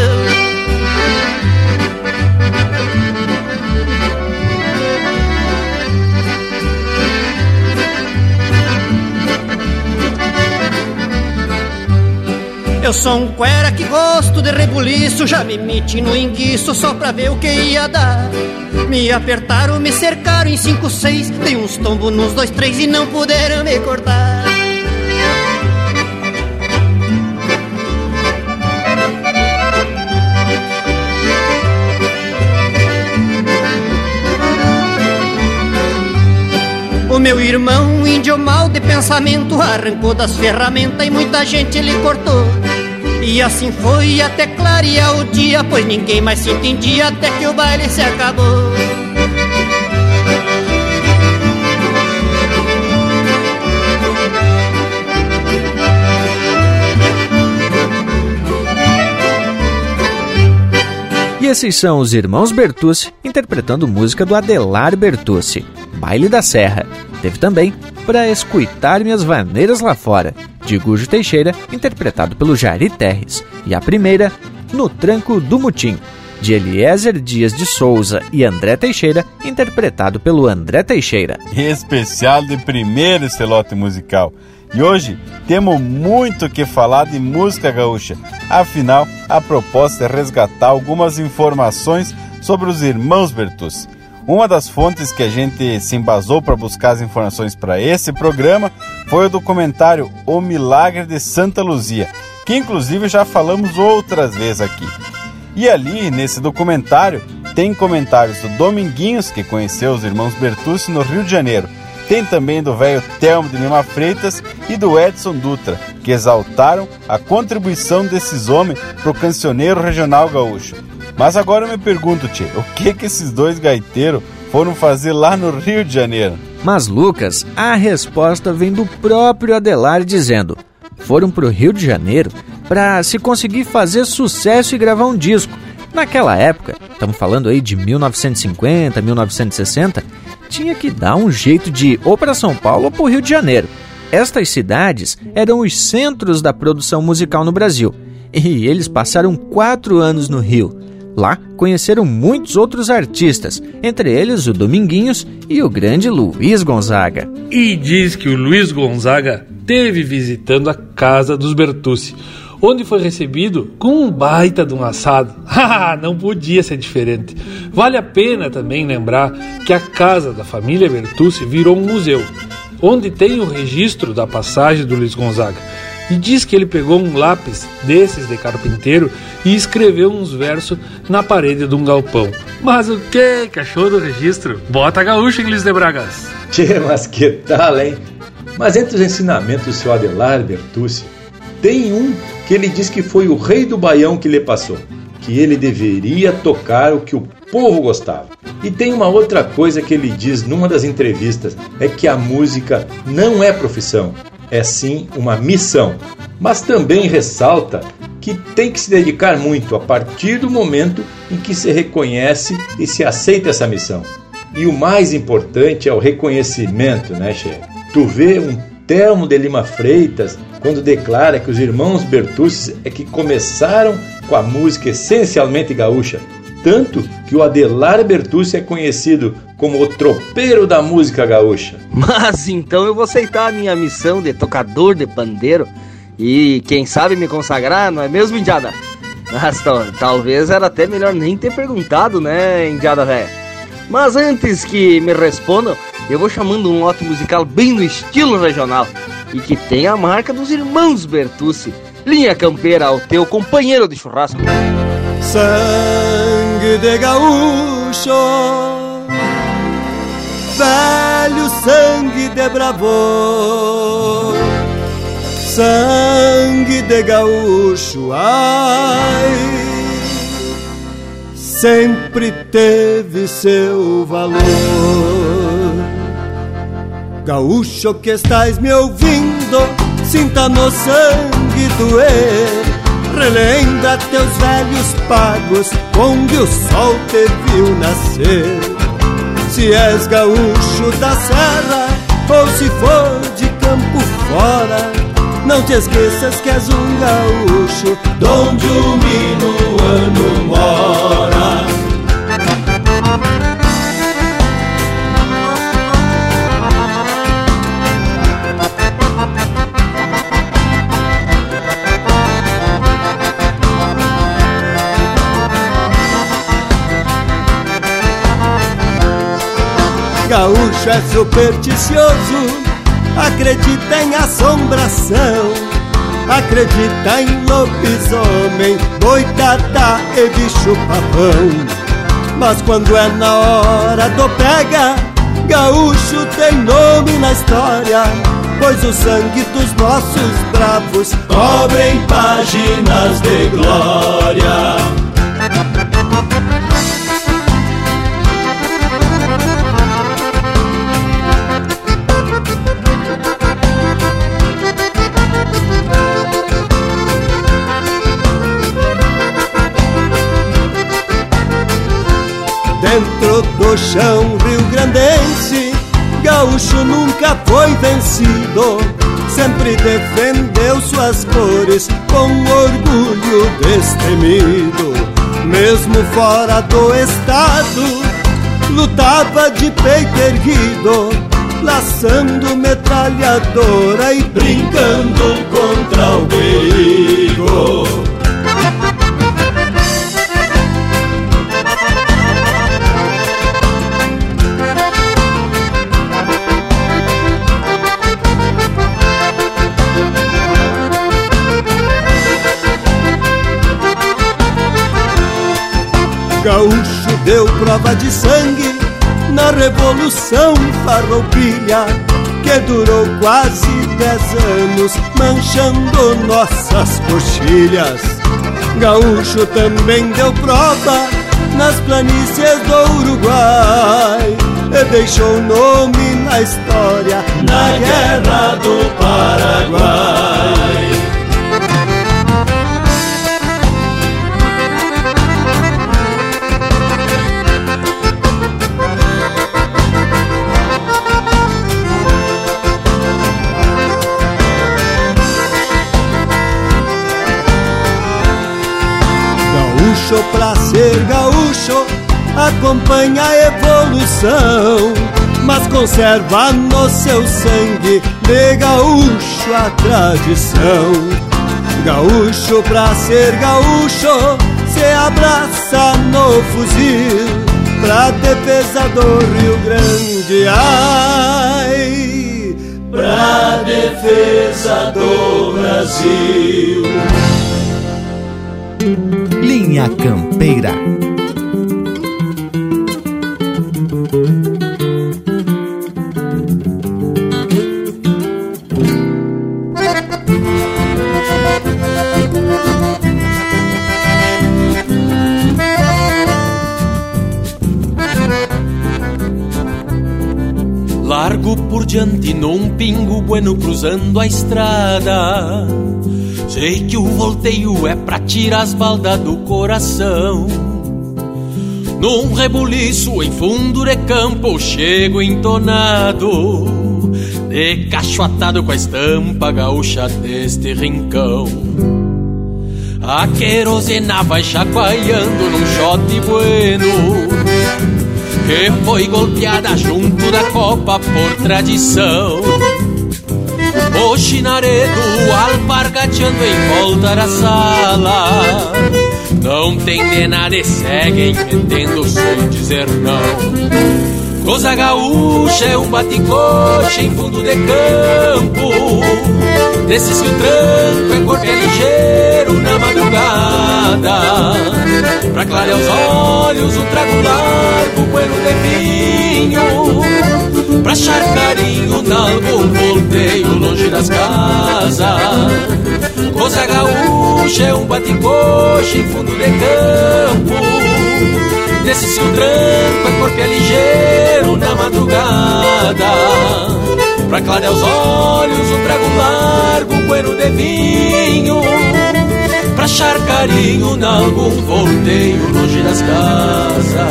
Eu sou um cuera que gosto de rebuliço Já me meti no enguiço só pra ver o que ia dar Me apertaram, me cercaram em cinco, seis Dei uns tombos nos dois, três e não puderam me cortar meu irmão, índio mal de pensamento, arrancou das ferramentas e muita gente lhe cortou. E assim foi até clarear o dia, pois ninguém mais se entendia até que o baile se acabou. E esses são os irmãos Bertucci interpretando música do Adelar Bertucci, Baile da Serra. Teve também Pra Escutar Minhas Vaneiras Lá Fora, de Gujo Teixeira, interpretado pelo Jari Terres. E a primeira, No Tranco do Mutim, de Eliezer Dias de Souza e André Teixeira, interpretado pelo André Teixeira. Especial de primeiro celote musical. E hoje temos muito que falar de música gaúcha. Afinal, a proposta é resgatar algumas informações sobre os irmãos Bertucci. Uma das fontes que a gente se embasou para buscar as informações para esse programa foi o documentário O Milagre de Santa Luzia, que inclusive já falamos outras vezes aqui. E ali, nesse documentário, tem comentários do Dominguinhos, que conheceu os irmãos Bertucci no Rio de Janeiro. Tem também do velho Telmo de Lima Freitas e do Edson Dutra, que exaltaram a contribuição desses homens para o cancioneiro regional gaúcho. Mas agora eu me pergunto, tio, o que que esses dois gaiteiros foram fazer lá no Rio de Janeiro? Mas, Lucas, a resposta vem do próprio Adelar dizendo: foram para o Rio de Janeiro para se conseguir fazer sucesso e gravar um disco. Naquela época, estamos falando aí de 1950, 1960, tinha que dar um jeito de ir ou para São Paulo ou para o Rio de Janeiro. Estas cidades eram os centros da produção musical no Brasil. E eles passaram quatro anos no Rio. Lá conheceram muitos outros artistas, entre eles o Dominguinhos e o grande Luiz Gonzaga. E diz que o Luiz Gonzaga teve visitando a casa dos Bertucci, onde foi recebido com um baita de um assado. Ah, não podia ser diferente. Vale a pena também lembrar que a casa da família Bertucci virou um museu, onde tem o registro da passagem do Luiz Gonzaga e diz que ele pegou um lápis desses de carpinteiro e escreveu uns versos na parede de um galpão. Mas o que achou do registro? Bota gaúcho, Inglês de Bragas. Tchê, mas que tal, hein? Mas entre os ensinamentos do seu Adelar Bertucci, tem um que ele diz que foi o rei do baião que lhe passou, que ele deveria tocar o que o povo gostava. E tem uma outra coisa que ele diz numa das entrevistas, é que a música não é profissão, é sim uma missão, mas também ressalta que tem que se dedicar muito a partir do momento em que se reconhece e se aceita essa missão. E o mais importante é o reconhecimento, né, chefe? Tu vê um Telmo de Lima Freitas quando declara que os irmãos Bertucci é que começaram com a música essencialmente gaúcha, tanto que o Adelar Bertucci é conhecido como o tropeiro da música gaúcha. Mas então eu vou aceitar a minha missão de tocador de pandeiro e quem sabe me consagrar, não é mesmo, Indiada? Mas talvez era até melhor nem ter perguntado, né, Indiada velha? Mas antes que me respondam, eu vou chamando um lote musical bem no estilo regional e que tem a marca dos irmãos Bertucci. Linha Campeira ao teu companheiro de churrasco. Sangue de gaúcho, velho sangue de bravô, sangue de gaúcho, ai, sempre teve seu valor. Gaúcho que estás me ouvindo, sinta no sangue doer relembra teus velhos pagos, onde o sol te viu nascer. Se és gaúcho da serra, ou se for de campo fora, não te esqueças que és um gaúcho, donde o minuano mora. Gaúcho é supersticioso, acredita em assombração, acredita em lobisomem, boitada e bicho papão. Mas quando é na hora do pega, gaúcho tem nome na história, pois o sangue dos nossos bravos cobrem páginas de glória. Gaúcho nunca foi vencido. Sempre defendeu suas cores com orgulho destemido. Mesmo fora do estado Lutava de peito erguido Laçando metralhadora e brincando contra o perigo gaúcho deu prova de sangue na Revolução Farroupilha, que durou quase dez anos, manchando nossas coxilhas. Gaúcho também deu prova nas planícies do Uruguai e deixou nome na história na Guerra do Paraguai. Gaúcho pra ser gaúcho acompanha a evolução, mas conserva no seu sangue de gaúcho a tradição. Gaúcho pra ser gaúcho se abraça no fuzil pra defesa do Rio Grande. Ai, pra defesa do Brasil. Campeira. Largo por diante num pingo bueno cruzando a estrada Sei que o volteio é pra tirar as baldas do coração. Num rebuliço em fundo de campo, chego entonado, de cachoatado com a estampa gaúcha deste rincão. A querosena vai chacoalhando num shot bueno, que foi golpeada junto da copa por tradição. O chinaredo alpargateando em volta da sala. Não tem de nada e seguem metendo sem dizer não. Coisa gaúcha é um baticoche em fundo de campo. Desses que o tranco é corpo é ligeiro na madrugada. Pra clarear os olhos um trago largo, bueno de vinho. Pra achar das casas. Coisa gaúcha é um baticoche em fundo de campo. Nesse seu tranco é corpo é ligeiro na madrugada. Pra clarear os olhos um trago largo, um bueno de vinho. Pra achar carinho em algum volteio longe das casas.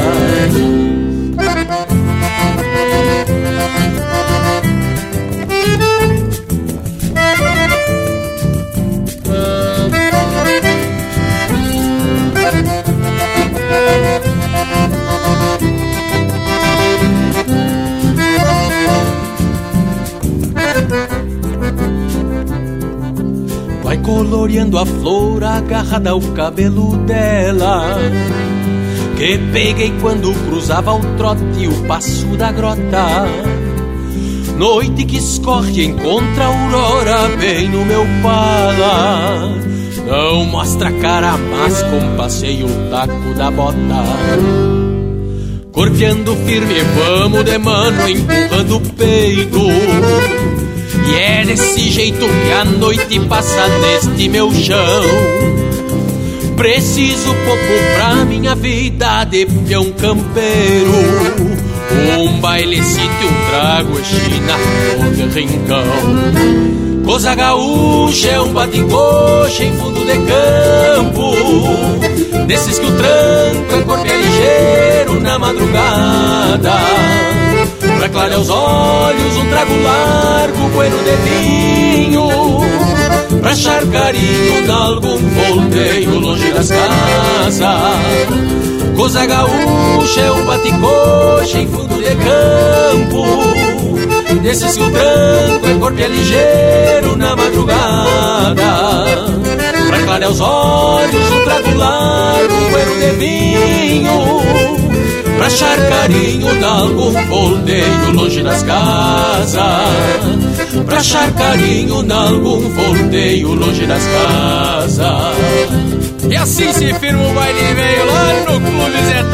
Coloreando a flor agarrada ao cabelo dela. Que peguei quando cruzava o trote o passo da grota. Noite que escorre encontra a aurora bem no meu pala. Não mostra cara, mas compassei o taco da bota. Corteando firme, vamos de mano, empurrando o peito. E é desse jeito que a noite passa neste meu chão. Preciso pouco pra minha vida de peão campeiro. Um baile sítio, um trago e china de rincão. Coisa gaúcha é um batincoxa em fundo de campo Desses que o tranco é corpo é ligeiro na madrugada Pra clarear os olhos, um trago largo, bueno de vinho Pra achar carinho de algum volteio longe das casas. Coisa gaúcha é um bate-coxa em fundo de campo Desses que o tranco é corpo é ligeiro na madrugada. Pra clarear os olhos, um trago largo, bueno de vinho achar carinho de algum volteio longe das casas Pra achar carinho de algum volteio longe das casas E assim se firma o baile veio lá no Clube Zé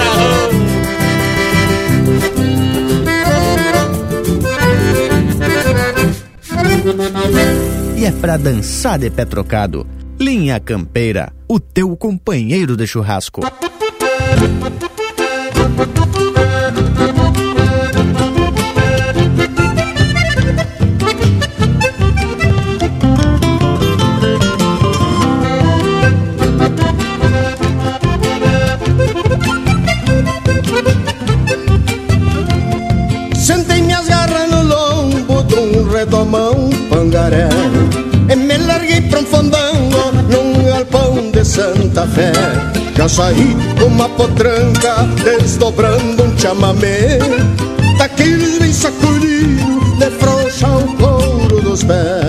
E é pra dançar de pé trocado. Linha Campeira, o teu companheiro de churrasco. Santa Fé. Já saí com uma potranca desdobrando um chamamé Daqueles bem sacudido de o couro dos pés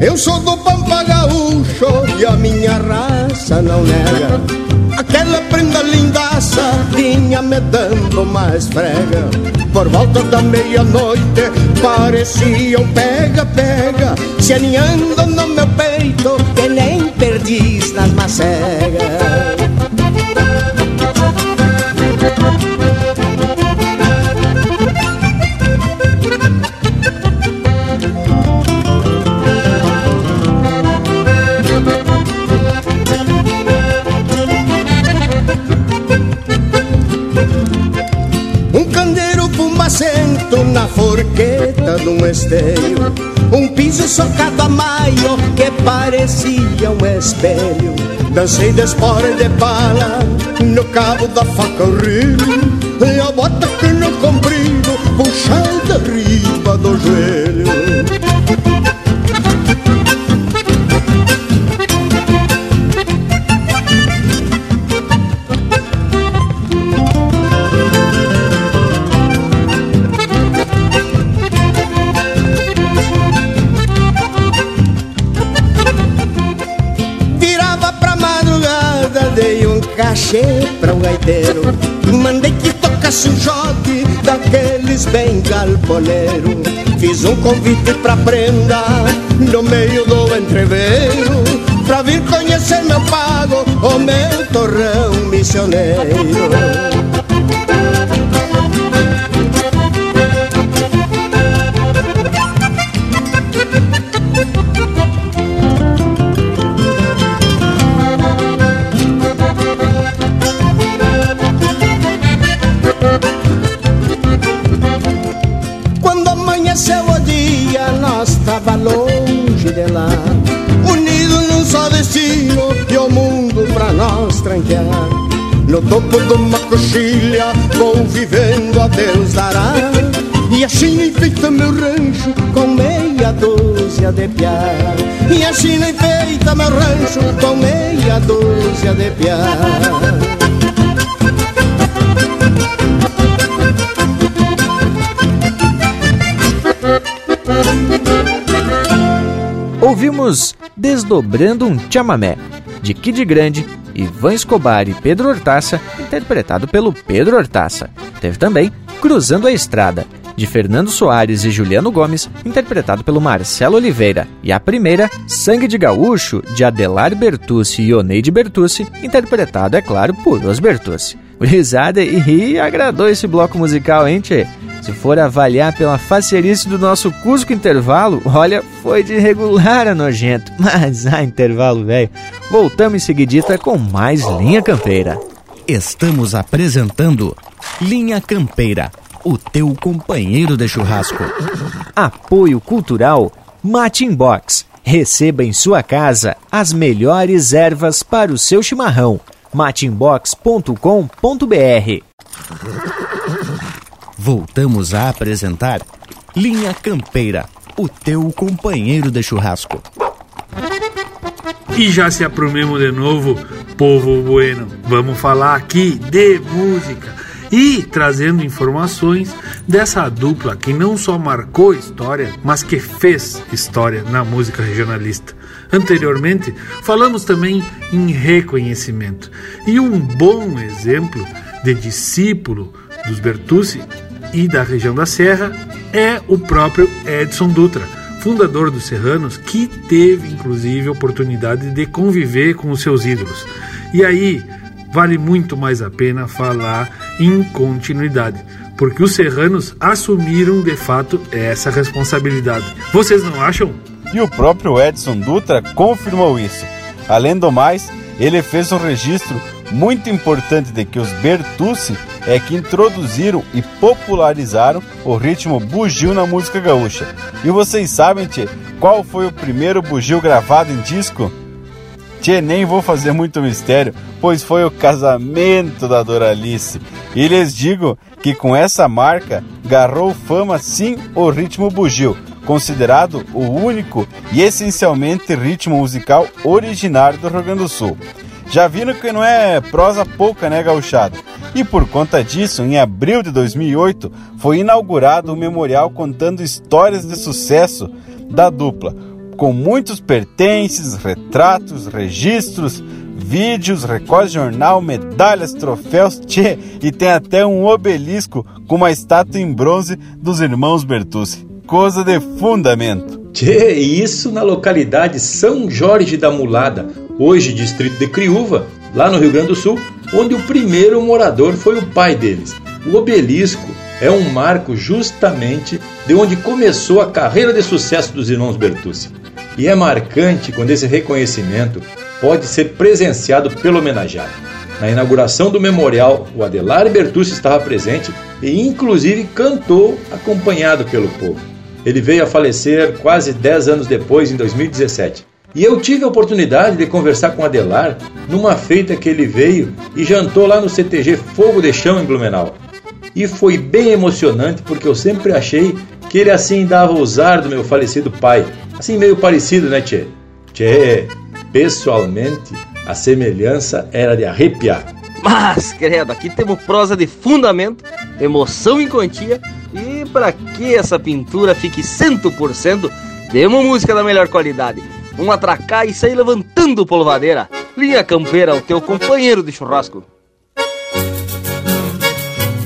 Eu sou do Pampa Gaúcho e a minha raça não nega. Aquela prenda lindaça vinha me dando mais frega. Por volta da meia-noite parecia um pega-pega. Se aninhando no meu peito que nem perdiz nas macegas de um esteio Um piso socado a maio que parecia um espelho. Dancei de espora e de pala no cabo da faca o rio. E a bota que no comprido puxada riba do joelho bem galponeiro Fiz um convite pra prenda no meio do entreveiro Pra vir conhecer meu pago, o meu torrão missioneiro No topo de uma coxilha, vou vivendo a Deus dará. E a China enfeita meu rancho com meia dúzia de piar. E a China enfeita meu rancho com meia dúzia de piar. Ouvimos Desdobrando um Chamamé, de Kid Grande, Ivan Escobar e Pedro Hortaça, interpretado pelo Pedro Hortaça. Teve também Cruzando a Estrada, de Fernando Soares e Juliano Gomes, interpretado pelo Marcelo Oliveira. E a primeira, Sangue de Gaúcho, de Adelar Bertucci e Oneide Bertucci, interpretado, é claro, por Os Bertucci. Risada e agradou esse bloco musical, hein, tchê? Se for avaliar pela faceirice do nosso Cusco Intervalo, olha, foi de regular a nojento. Mas, ah, intervalo velho. Voltamos em seguidita com mais Linha Campeira. Estamos apresentando Linha Campeira, o teu companheiro de churrasco. Apoio Cultural Matin Box. Receba em sua casa as melhores ervas para o seu chimarrão. matinbox.com.br Voltamos a apresentar Linha Campeira, o teu companheiro de churrasco. E já se aprumemos de novo, povo bueno. Vamos falar aqui de música e trazendo informações dessa dupla que não só marcou história, mas que fez história na música regionalista. Anteriormente, falamos também em reconhecimento. E um bom exemplo de discípulo dos Bertucci e da região da Serra é o próprio Edson Dutra, fundador dos Serranos, que teve inclusive a oportunidade de conviver com os seus ídolos. E aí vale muito mais a pena falar em continuidade, porque os serranos assumiram de fato essa responsabilidade. Vocês não acham? E o próprio Edson Dutra confirmou isso. Além do mais, ele fez um registro muito importante de que os Bertucci é que introduziram e popularizaram o ritmo bugio na música gaúcha. E vocês sabem, tchê, qual foi o primeiro bugio gravado em disco? Tchê, nem vou fazer muito mistério, pois foi o casamento da Doralice. E lhes digo que com essa marca garrou fama sim o ritmo bugio, considerado o único e essencialmente ritmo musical originário do Rio Grande do Sul. Já viram que não é prosa pouca, né, gauchado? E por conta disso, em abril de 2008, foi inaugurado o memorial contando histórias de sucesso da dupla, com muitos pertences, retratos, registros, vídeos, recordes de jornal, medalhas, troféus, tchê, e tem até um obelisco com uma estátua em bronze dos irmãos Bertucci. Coisa de fundamento. Tchê, isso na localidade São Jorge da Mulada, hoje distrito de Criúva, lá no Rio Grande do Sul, onde o primeiro morador foi o pai deles. O obelisco é um marco justamente de onde começou a carreira de sucesso dos irmãos Bertucci. E é marcante quando esse reconhecimento pode ser presenciado pelo homenageado. Na inauguração do memorial, o Adelar Bertucci estava presente e inclusive cantou acompanhado pelo povo. Ele veio a falecer quase 10 anos depois, em 2017. E eu tive a oportunidade de conversar com Adelar numa feita que ele veio e jantou lá no CTG Fogo de Chão em Blumenau. E foi bem emocionante porque eu sempre achei que ele assim dava o usar do meu falecido pai. Assim meio parecido, né, Tchê? Tchê, pessoalmente, a semelhança era de arrepiar. Mas, credo, aqui temos prosa de fundamento, emoção em quantia e para que essa pintura fique 100%, temos música da melhor qualidade. Vamos atracar e sair levantando polvadeira. Linha Campeira, o teu companheiro de churrasco.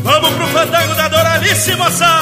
Vamos pro fandango da Doralice, moçada!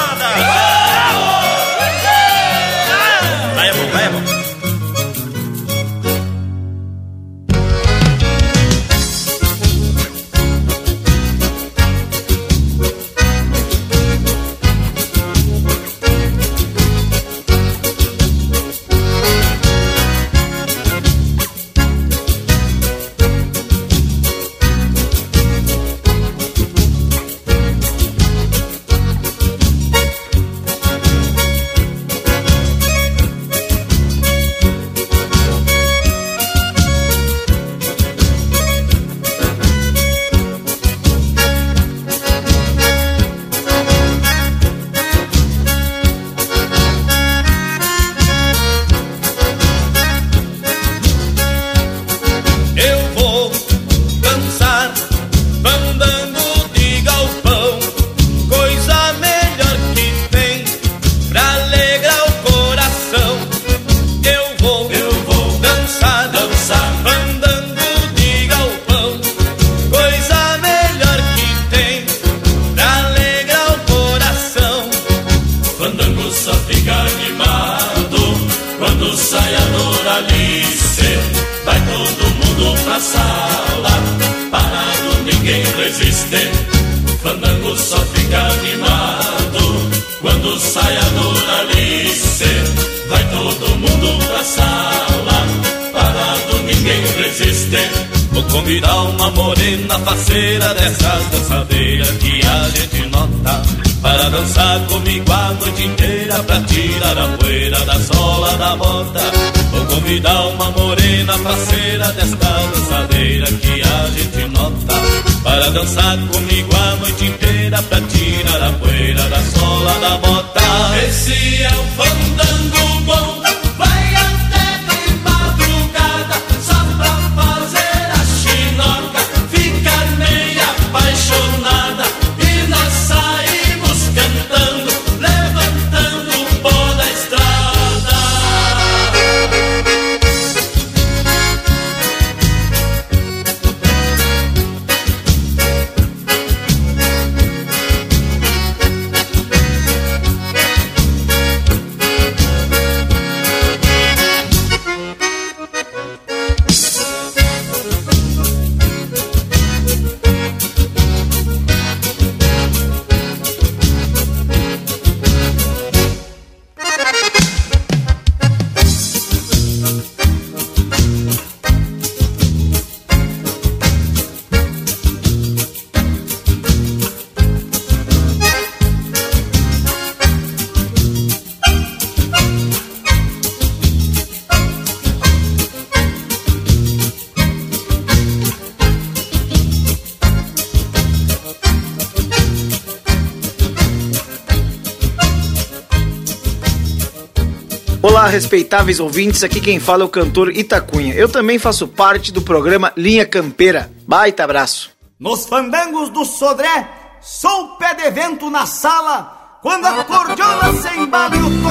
Respeitáveis ouvintes, aqui quem fala é o cantor Itacunha. Eu também faço parte do programa Linha Campeira. Baita abraço. Nos fandangos do Sodré, sou pé de vento na sala, quando a cordiona se embala e o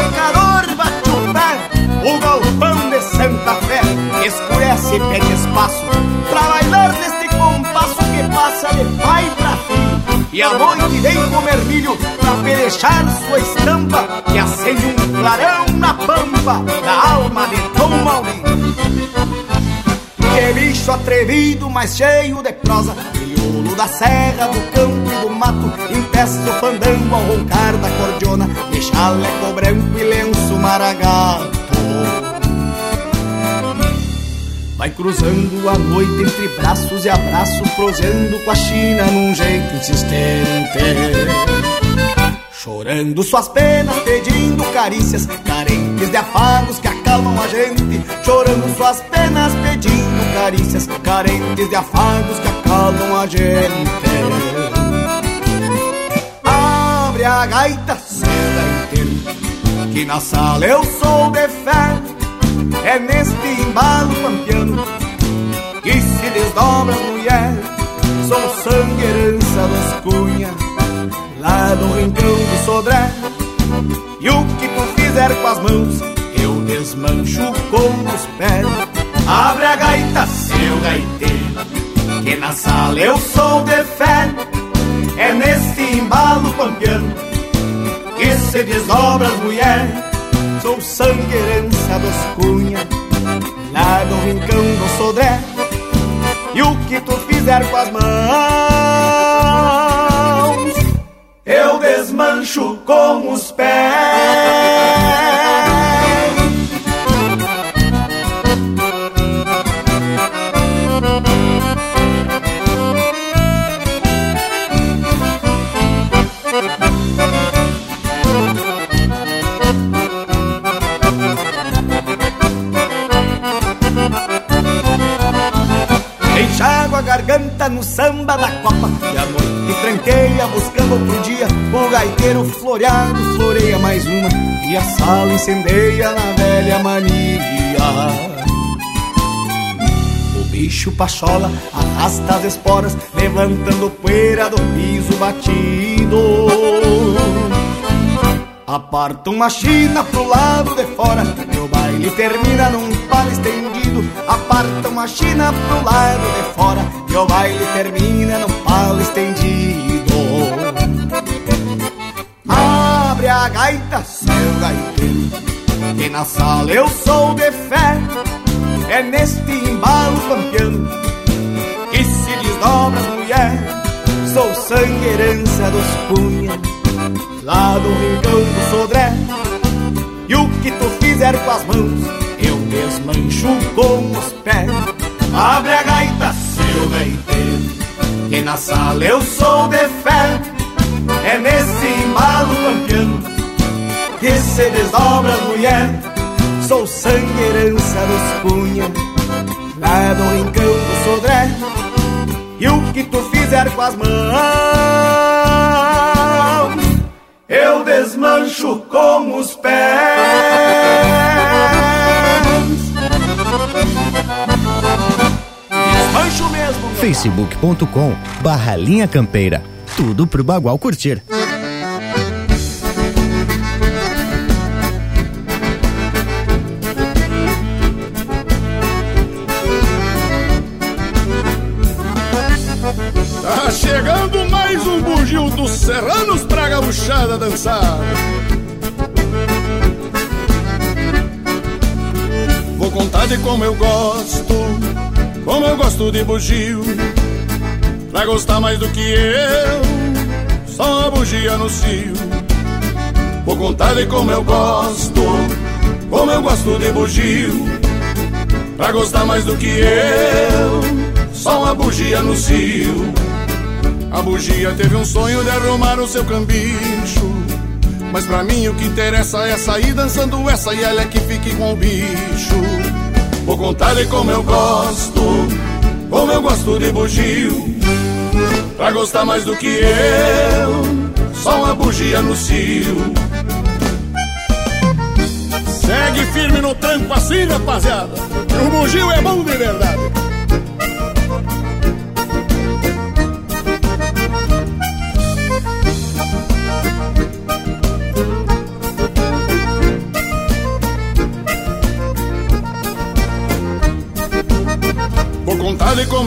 E a noite vem comer milho pra pelechar sua estampa que acende um clarão na pampa da alma de Tom Maurinho. Que bicho atrevido, mas cheio de prosa, crioulo da serra, do campo e do mato, impeça o fandango ao roncar da cordiona, de chaleco branco e lenço maragato. Vai cruzando a noite entre braços e abraços, prosendo com a China num jeito insistente. Chorando suas penas, pedindo carícias, carentes de afagos que acalmam a gente. Chorando suas penas, pedindo carícias, carentes de afagos que acalmam a gente. Abre a gaita, seda inteira, que na sala eu sou de fé é neste embalo pampiano que se desdobra as mulheres. Sou sangue herança dos cunha, lá do rincão do Sodré. E o que tu fizer com as mãos, eu desmancho com os pés. Abre a gaita, seu gaiteiro, que na sala eu sou de fé. É neste embalo pampiano que se desdobra as mulheres sou sangue herança dos cunha Lá do rincão do Sodré. E o que tu fizer com as mãos Eu desmancho com os pés garganta no samba da copa. E a noite tranqueia buscando outro dia O gaiteiro floreado floreia mais uma. E a sala incendeia na velha mania. O bicho pachola arrasta as esporas Levantando poeira do piso batido. Aparta uma china pro lado de fora E baile termina num palo estendido Aparta uma china pro lado de fora E o baile termina num palo estendido Abre a gaita seu gaiteiro, que na sala eu sou de fé. É neste embalo pampiano que se desdobra as mulher. Sou sangue herança dos punha, lá do rincão do Sodré. E o que tu fizer com as mãos, eu desmancho com os pés. Abre a gaita, seu gaiteiro, que na sala eu sou de fé. É nesse embalo pampiano que se desdobra a mulher. Sou sangue herança dos punha, lá do rincão do Sodré. E o que tu fizer com as mãos, eu desmancho com os pés. Desmancho mesmo. facebook.com barra linha campeira. Tudo pro Bagual curtir. Tá chegando mais um bugio dos serranos gauchada dançar. Vou contar de como eu gosto, como eu gosto de bugio. Pra gostar mais do que eu, só uma bugia no cio. Vou contar de como eu gosto, como eu gosto de bugio. Pra gostar mais do que eu, só uma bugia no cio. A bugia teve um sonho de arrumar o seu cambicho. Mas pra mim o que interessa é sair dançando essa e ela é que fique com o bicho. Vou contar de como eu gosto, como eu gosto de bugio. Pra gostar mais do que eu, só uma bugia no cio. Segue firme no tranco assim, rapaziada. Que o bugio é bom de verdade.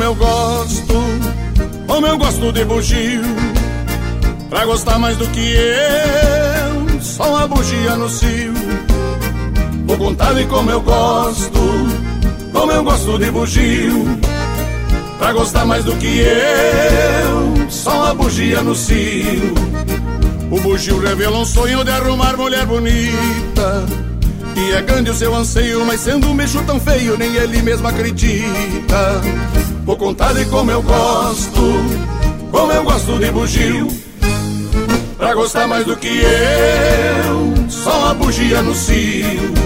Como eu gosto, como eu gosto de bugio. Pra gostar mais do que eu, só uma bugia no cio. Vou contar de como eu gosto, como eu gosto de bugio. Pra gostar mais do que eu, só uma bugia no cio. O bugio revela um sonho de arrumar mulher bonita. E é grande o seu anseio, mas sendo um bicho tão feio, nem ele mesmo acredita. Vou contar de como eu gosto, como eu gosto de bugio. Pra gostar mais do que eu, só uma bugia no cio.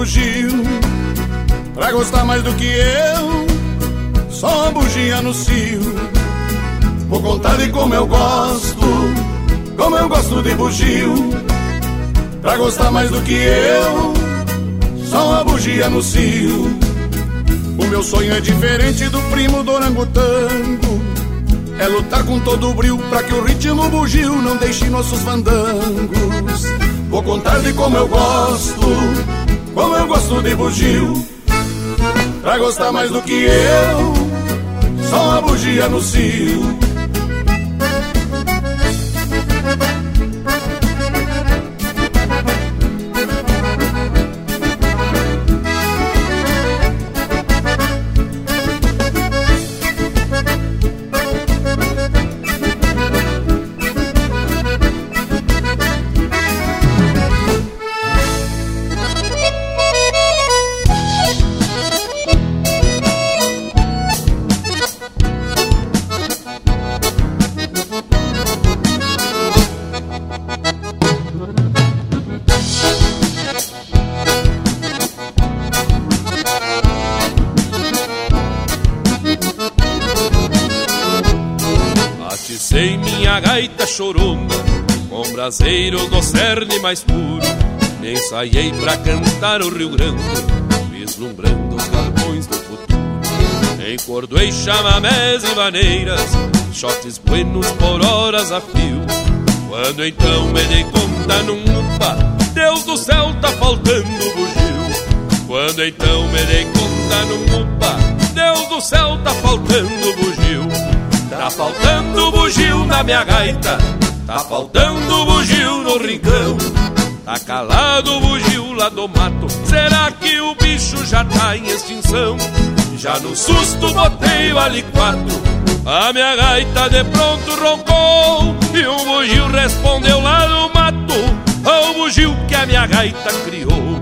Bugio. Pra gostar mais do que eu, só uma bugia no cio. Vou contar de como eu gosto, como eu gosto de bugio. Pra gostar mais do que eu, só uma bugia no cio. O meu sonho é diferente do primo do orangotango. É lutar com todo o brilho pra que o ritmo bugio não deixe nossos fandangos. Vou contar de como eu gosto, como eu gosto de bugio. Pra gostar mais do que eu, só uma bugia no cio. Mais puro Ensaiei pra cantar o Rio Grande Vislumbrando os Encordoei chamamés e maneiras, shots buenos por horas a fio. Quando então me dei conta num upa, Deus do céu tá faltando bugio. Quando então me dei conta num upa, Deus do céu tá faltando bugio. Tá faltando bugio na minha gaita, tá faltando bugio no rincão. Tá calado o bugio lá do mato, será que o bicho já tá em extinção? Já no susto botei o ali quatro A minha gaita de pronto roncou E um bugio respondeu lá no mato. Ao bugio que a minha gaita criou.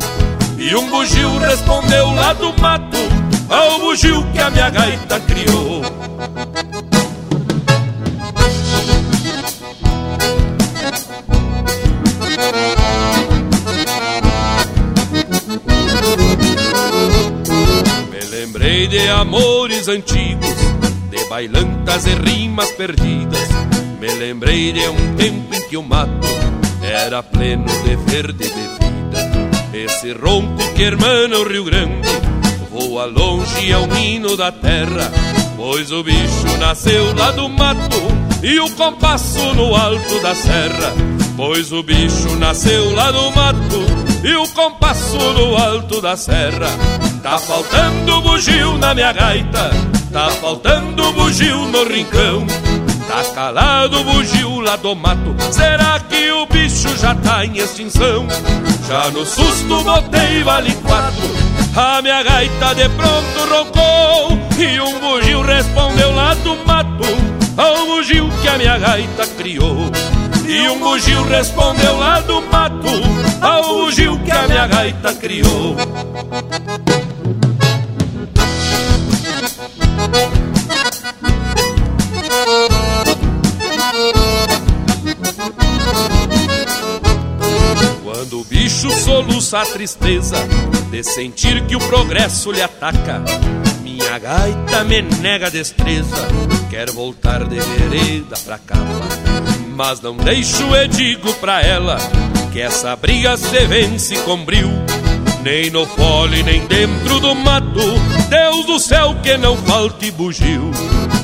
E um bugio respondeu lá do mato. Ao bugio que a minha gaita criou lembrei de amores antigos, de bailantas e rimas perdidas. Me lembrei de um tempo em que o mato era pleno de verde de vida. Esse ronco que hermana o Rio Grande voa longe ao hino da terra, pois o bicho nasceu lá do mato e o compasso no alto da serra. Pois o bicho nasceu lá do mato e o compasso no alto da serra. Tá faltando bugio na minha gaita, tá faltando bugio no rincão. Tá calado o bugio lá do mato, será que o bicho já tá em extinção? Já no susto botei vale quatro, a minha gaita de pronto roncou. E um bugio respondeu lá do mato, ao bugio que a minha gaita criou. E um bugio respondeu lá do mato, ao bugio que a minha gaita criou. Quando o bicho soluça a tristeza de sentir que o progresso lhe ataca, minha gaita me nega destreza, quer voltar de vereda pra cama. Mas não deixo e digo pra ela que essa briga se vence com bril nem no fole, nem dentro do mato. Deus do céu que não falte bugio.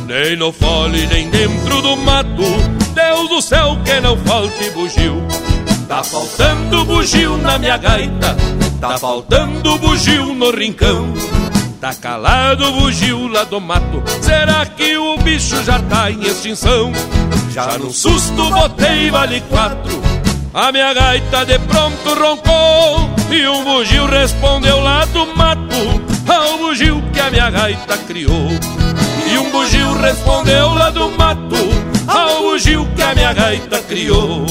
Nem no fole, nem dentro do mato. Deus do céu que não falte bugio. Tá faltando bugio na minha gaita. Tá faltando bugio no rincão. Tá calado o bugio lá do mato. Será que o bicho já tá em extinção? Já no susto botei vale quatro. A minha gaita de pronto roncou e um bugio respondeu lá do mato Ao bugio que a minha gaita criou E um bugio respondeu lá do mato Ao bugio que a minha gaita criou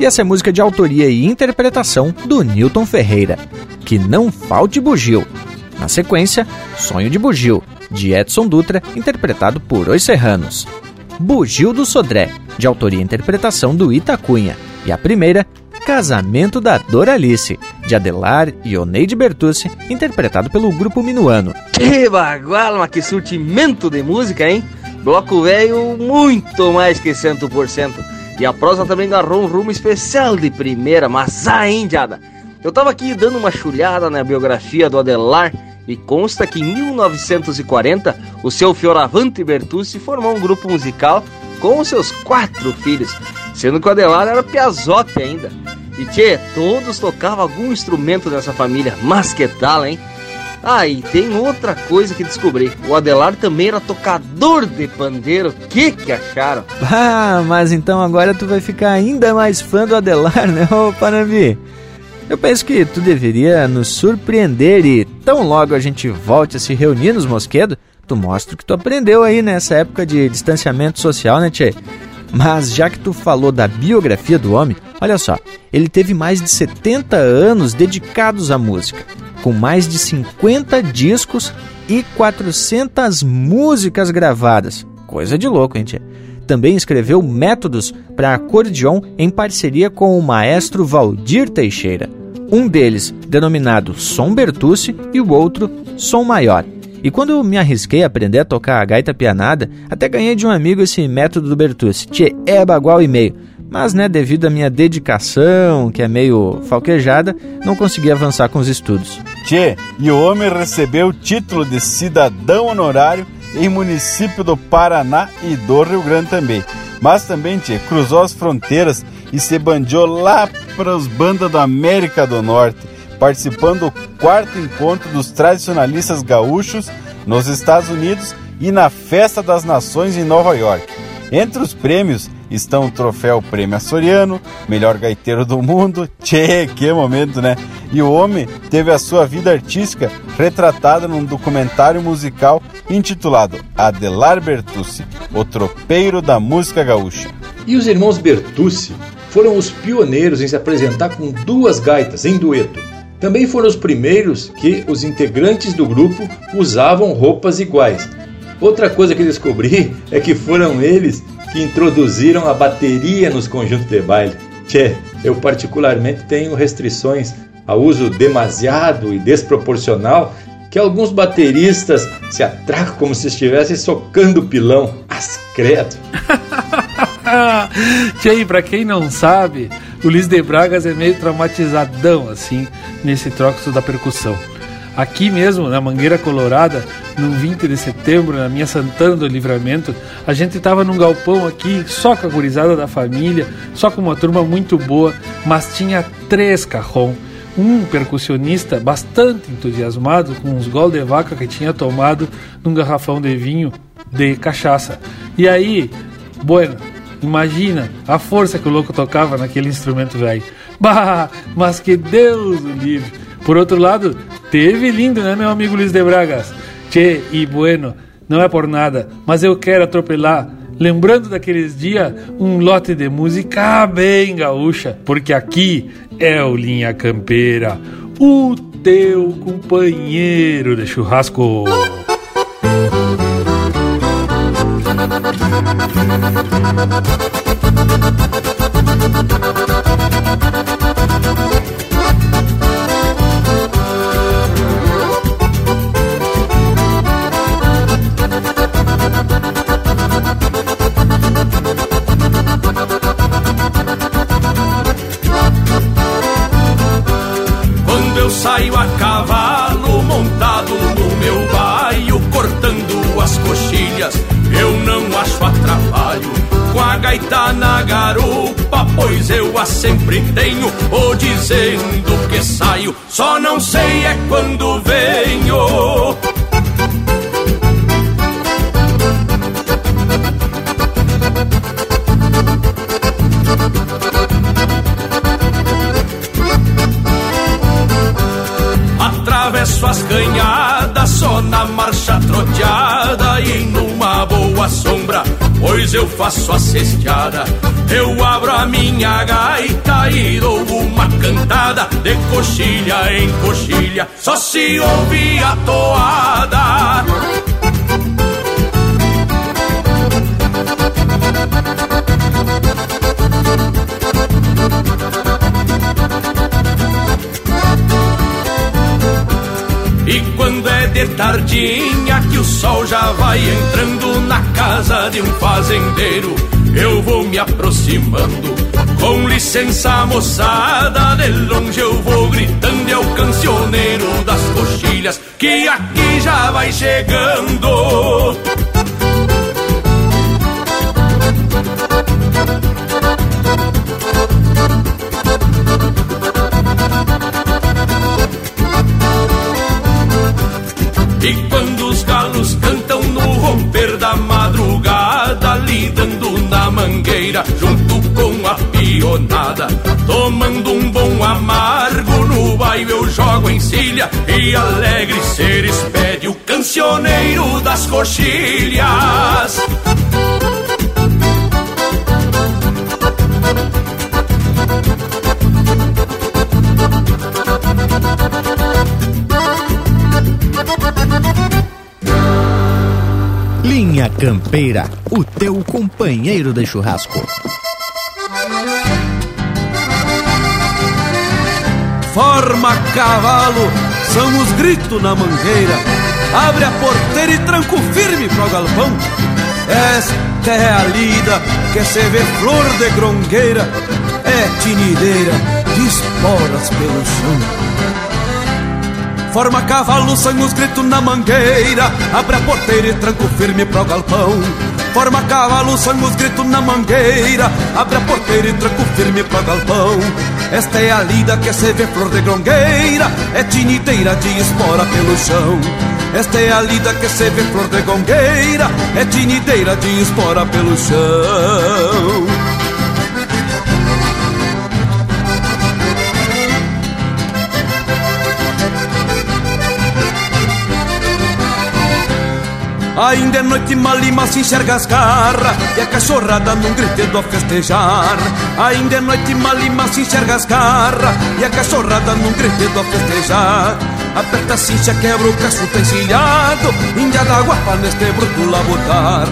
E essa é música de autoria e interpretação do Newton Ferreira. Que não falte bugio, na sequência, Sonho de Bugio, de Edson Dutra, interpretado por Os Serranos. Bugio do Sodré, de autoria e interpretação do Itacunha. E a primeira, Casamento da Doralice, de Adelar e Oneide Bertucci, interpretado pelo Grupo Minuano. Que bagual, mas que surtimento de música, hein? Bloco velho muito mais que 100%. E a prosa também agarrou um rumo especial de primeira, mas a indiada. Eu tava aqui dando uma chulhada na biografia do Adelar e consta que em 1940 o seu Fioravante Bertucci formou um grupo musical com seus quatro filhos, sendo que o Adelar era piazote ainda. E tchê, todos tocavam algum instrumento dessa família, mas que tal, hein? Ah, e tem outra coisa que descobri. O Adelar também era tocador de pandeiro. Que que acharam? Ah, mas então agora tu vai ficar ainda mais fã do Adelar, né, ô Panambi? Eu penso que tu deveria nos surpreender e tão logo a gente volte a se reunir nos Mosquedos, tu mostra o que tu aprendeu aí nessa época de distanciamento social, né, Tchê? Mas já que tu falou da biografia do homem, olha só, ele teve mais de 70 anos dedicados à música, com mais de 50 discos e 400 músicas gravadas. Coisa de louco, hein, Tchê? Também escreveu métodos para acordeon em parceria com o maestro Valdir Teixeira um deles denominado Som Bertucci e o outro Som Maior. E quando me arrisquei a aprender a tocar a gaita pianada, até ganhei de um amigo esse método do Bertucci. Tchê, é bagual e meio. Mas, né, devido à minha dedicação, que é meio falquejada, não consegui avançar com os estudos. Tchê, e o homem recebeu o título de cidadão honorário em município do Paraná e do Rio Grande também. Mas também, tchê, cruzou as fronteiras e se bandiou lá para os bandas da América do Norte, participando do quarto encontro dos tradicionalistas gaúchos nos Estados Unidos e na Festa das Nações em Nova York. Entre os prêmios estão o troféu Prêmio Açoriano, melhor gaiteiro do mundo. Tchê, que momento, né? E o homem teve a sua vida artística retratada num documentário musical intitulado Adelar Bertucci, o tropeiro da música gaúcha. E os irmãos Bertucci foram os pioneiros em se apresentar com duas gaitas em dueto. Também foram os primeiros que os integrantes do grupo usavam roupas iguais. Outra coisa que descobri é que foram eles que introduziram a bateria nos conjuntos de baile. Tchê, eu particularmente tenho restrições ao uso demasiado e desproporcional que alguns bateristas se atracam como se estivessem socando pilão. As credo! Tchê, pra quem não sabe, o Luiz de Bragas é meio traumatizadão assim nesse troço da percussão. Aqui mesmo, na Mangueira Colorada, no 20 de setembro, na minha Santana do Livramento, a gente estava num galpão aqui, só com a gurizada da família, só com uma turma muito boa, mas tinha três carrom. Um percussionista bastante entusiasmado com uns gol de vaca que tinha tomado num garrafão de vinho de cachaça. E aí, bueno, imagina a força que o louco tocava naquele instrumento velho. Bah, mas que Deus o livre! Por outro lado, teve lindo, né, meu amigo Luiz de Bragas? Che, e bueno, não é por nada, mas eu quero atropelar, lembrando daqueles dias, um lote de música bem gaúcha, porque aqui é o Linha Campeira, o teu companheiro de churrasco. Quando sempre tenho, ou dizendo que saio, só não sei é quando venho. Atravesso as canhadas só na marcha troteada e numa boa sombra, pois eu faço a cesteada. Eu abro minha gaita e dou uma cantada de coxilha em coxilha, só se ouvir a toada. E quando é de tardinha que o sol já vai entrando na casa de um fazendeiro, eu vou me aproximando. Com licença, moçada, de longe eu vou gritando, é o cancioneiro das coxilhas que aqui já vai chegando. E quando os galos cantam no romper da madrugada, lidando na mangueira, junto a pionada, tomando um bom amargo no baile eu jogo em cilha e alegre seres pede o cancioneiro das coxilhas. Linha Campeira, o teu companheiro de churrasco. Forma cavalo, são os gritos na mangueira. abre a porteira e tranco firme pro galpão. Esta é a lida que se vê flor de grongueira, é tinideira de esporas pelo chão. Forma cavalo, sangue os gritos na mangueira Abre a porteira e tranco firme pro galpão Forma cavalo, sangue os gritos na mangueira Abre a porteira e tranco firme pro galpão Esta é a lida que se vê flor de grongueira É tinideira de espora pelo chão. Esta é a lida que se vê flor de gongueira É tinideira de espora pelo chão Ainda é noite malima se enxerga as garras. E a cachorrada num gritedo a festejar. Ainda é noite malima se enxerga as garras. E a cachorrada num gritedo a festejar. Aperta a cincha, quebra o tá encilhado Índia d'água pra neste bruto lá botar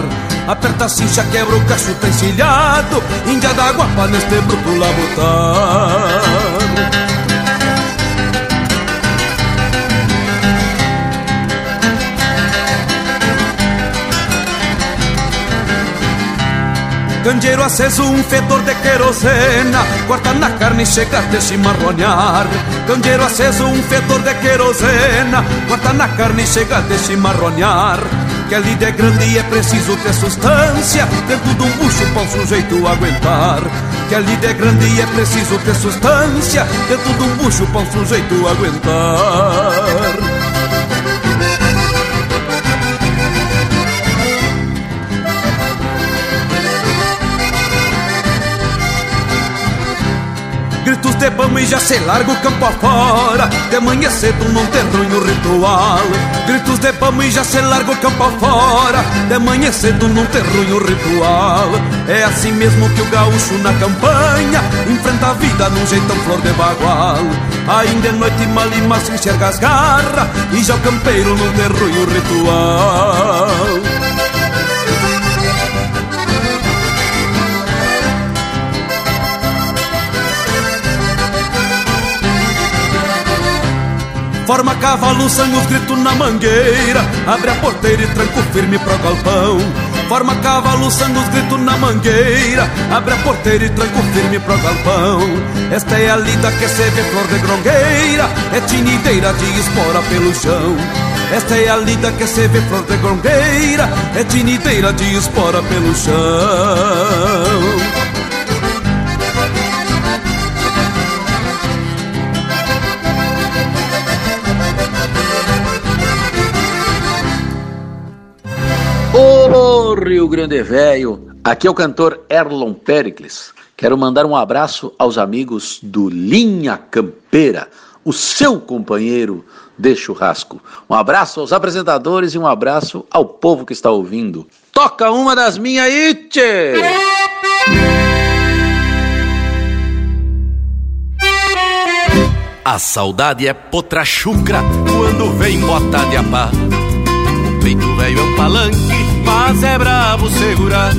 Aperta a cincha, quebra o tá encilhado Índia d'água pra neste bruto lá Candeeiro aceso, um fedor de querosena. Corta na carne e chega até chimarronear Candeeiro aceso, um fedor de querosena. Corta na carne e chega até chimarronear Que a lida é grande e é preciso ter substância. Dentro de um bucho para o sujeito aguentar. Que a lida é grande e é preciso ter substância. Dentro de um bucho para o sujeito aguentar e já se larga o campo afora. De manhã cedo não tem ruim ritual. Gritos de pão e já se larga o campo afora. De manhã cedo não tem ruim o ritual. É assim mesmo que o gaúcho na campanha Enfrenta a vida num jeitão flor de bagual. Ainda é noite malima se enxerga as garras E já o campeiro não tem ritual Forma cavalo, sangue os na mangueira. Abre a porteira e tranco firme pro galpão. Forma cavalo, sangue os na mangueira. Abre a porteira e tranco firme pro galpão. Esta é a lida que se vê flor de grongueira. É tinideira de espora pelo chão. Esta é a lida que se vê flor de grongueira. É tinideira de espora pelo chão Rio Grande Velho, aqui é o cantor Erlon Pericles. Quero mandar um abraço aos amigos do Linha Campeira, o seu companheiro de churrasco. Um abraço aos apresentadores e um abraço ao povo que está ouvindo. Toca uma das minhas aí! A saudade é potra chucra quando vem bota de. O peito velho é um palanque mas é bravo segurar.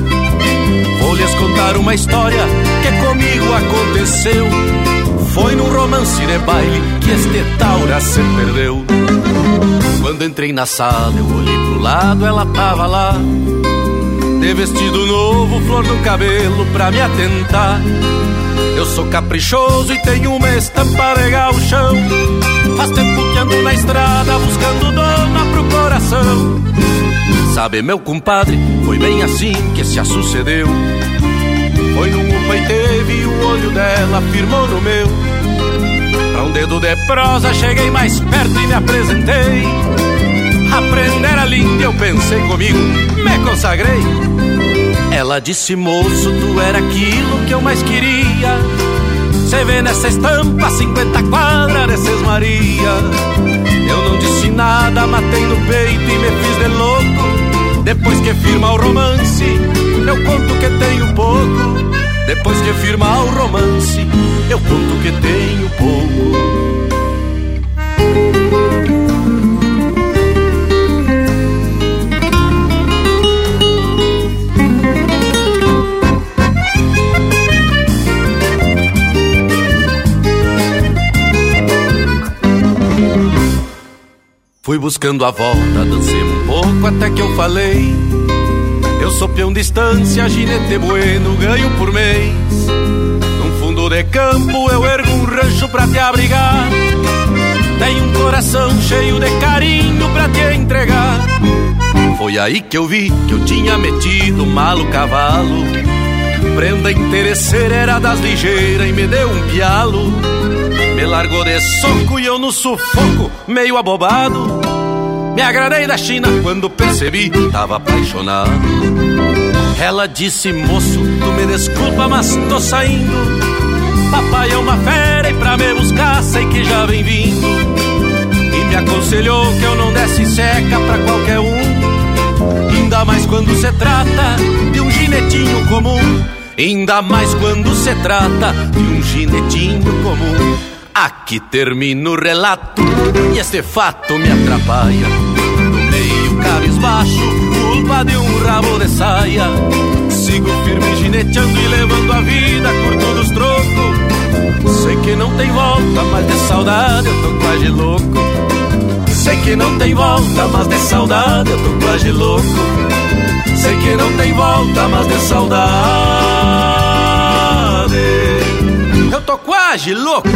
Vou lhes contar uma história que comigo aconteceu. Foi num romance de baile que este taura se perdeu. Quando entrei na sala, eu olhei pro lado, ela tava lá. De vestido novo, flor no cabelo pra me atentar. Eu sou caprichoso e tenho uma estampa legal chão. Faz tempo que ando na estrada buscando dona pro coração. Sabe, meu compadre, foi bem assim que se a sucedeu. Foi num upa e teve o olho dela firmou no meu. Pra um dedo de prosa cheguei mais perto e me apresentei. Aprender a língua eu pensei comigo, me consagrei. Ela disse, moço, tu era aquilo que eu mais queria. Cê vê nessa estampa 50 quadras desses Maria. Eu não disse nada, matei no peito e me fiz de louco. Depois que firma o romance, eu conto que tenho pouco. Depois que firma o romance, eu conto que tenho pouco. Fui buscando a volta, dancemos um pouco até que eu falei. Eu sou peão distância, ginete bueno, ganho por mês. Num fundo de campo eu ergo um rancho pra te abrigar. Tenho um coração cheio de carinho pra te entregar. Foi aí que eu vi que eu tinha metido malo cavalo. Prenda interesseira era das ligeiras e me deu um pialo. Me largou de soco e eu no sufoco, meio abobado. Me agradei da China quando percebi, tava apaixonado. Ela disse, moço, tu me desculpa, mas tô saindo. Papai é uma fera e pra me buscar sei que já vem vindo. E me aconselhou que eu não desse seca pra qualquer um. Ainda mais quando se trata de um ginetinho comum. Ainda mais quando se trata de um ginetinho comum. Aqui termina o relato e este fato me atrapalha. Cabisbaixo, culpa de um rabo de saia. Sigo firme gineteando e levando a vida curto dos trocos. Sei que não tem volta, mas de saudade eu tô quase louco. Sei que não tem volta, mas de saudade eu tô quase louco. Sei que não tem volta, mas de saudade eu tô quase louco.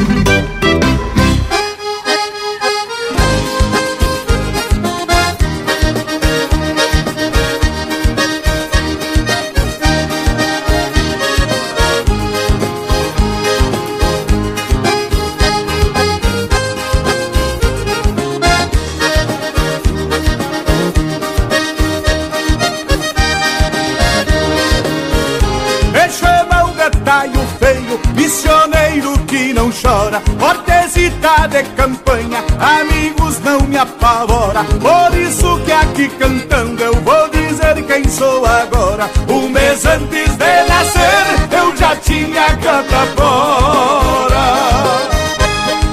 De campanha, amigos não me apavora. Por isso que aqui cantando eu vou dizer quem sou agora. Um mês antes de nascer eu já tinha canta fora.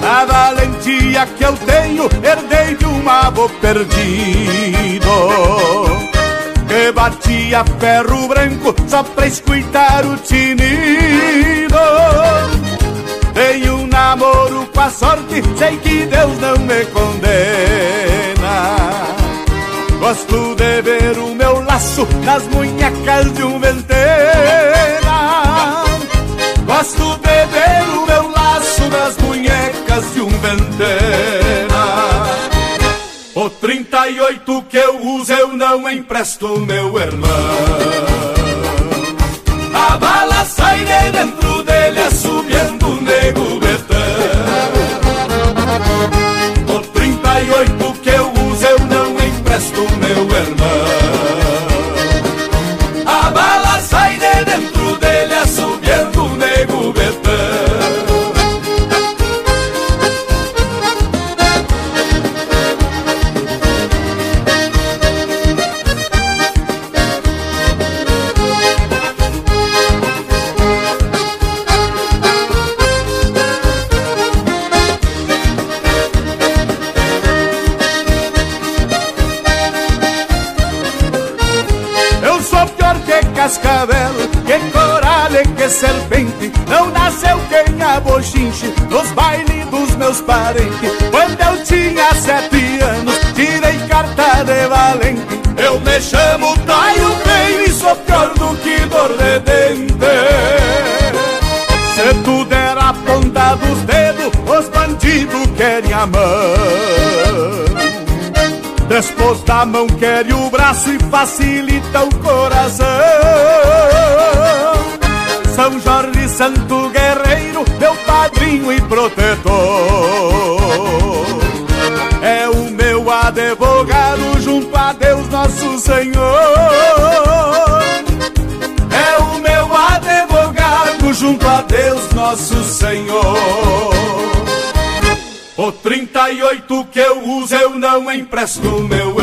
A valentia que eu tenho herdei de um avô perdido que batia ferro branco só pra escutar o tinido. Com sorte, sei que Deus não me condena. Gosto de ver o meu laço nas munhecas de um ventena. Gosto de ver o meu laço nas munhecas de um ventena. O 38 que eu uso eu não empresto, meu irmão. A bala sai de dentro dele e facilita o coração. São Jorge Santo Guerreiro, meu padrinho e protetor. É o meu advogado junto a Deus nosso Senhor. É o meu advogado junto a Deus nosso Senhor. O 38 que eu uso eu não empresto, meu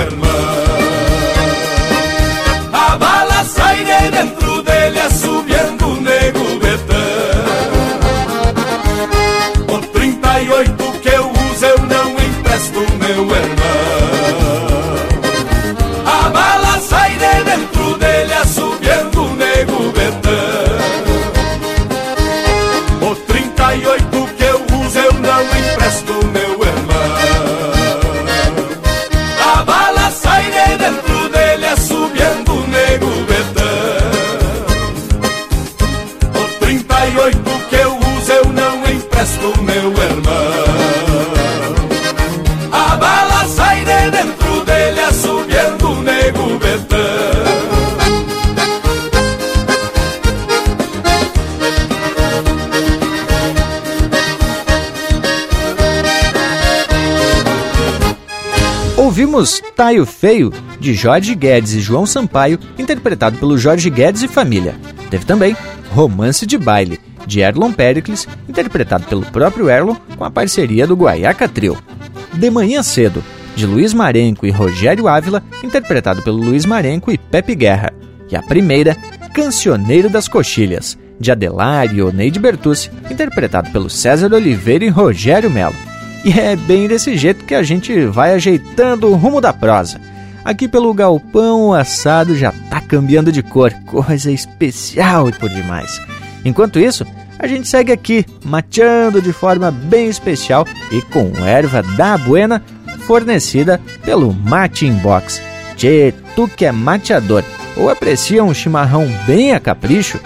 Ouvimos Taio Feio, de Jorge Guedes e João Sampaio, interpretado pelo Jorge Guedes e família. Teve também Romance de Baile, de Erlon Pericles, interpretado pelo próprio Erlon, com a parceria do Guaiaca Trio. De Manhã Cedo, de Luiz Marenco e Rogério Ávila, interpretado pelo Luiz Marenco e Pepe Guerra. E a primeira, Cancioneiro das Coxilhas, de Adelar e Oneide Bertucci, interpretado pelo César Oliveira e Rogério Melo. E é bem desse jeito que a gente vai ajeitando o rumo da prosa. Aqui pelo galpão o assado já tá cambiando de cor, coisa especial e por demais. Enquanto isso, a gente segue aqui, mateando de forma bem especial e com erva da buena, fornecida pelo Mate Inbox. Tchê, tu que é mateador ou aprecia um chimarrão bem a capricho?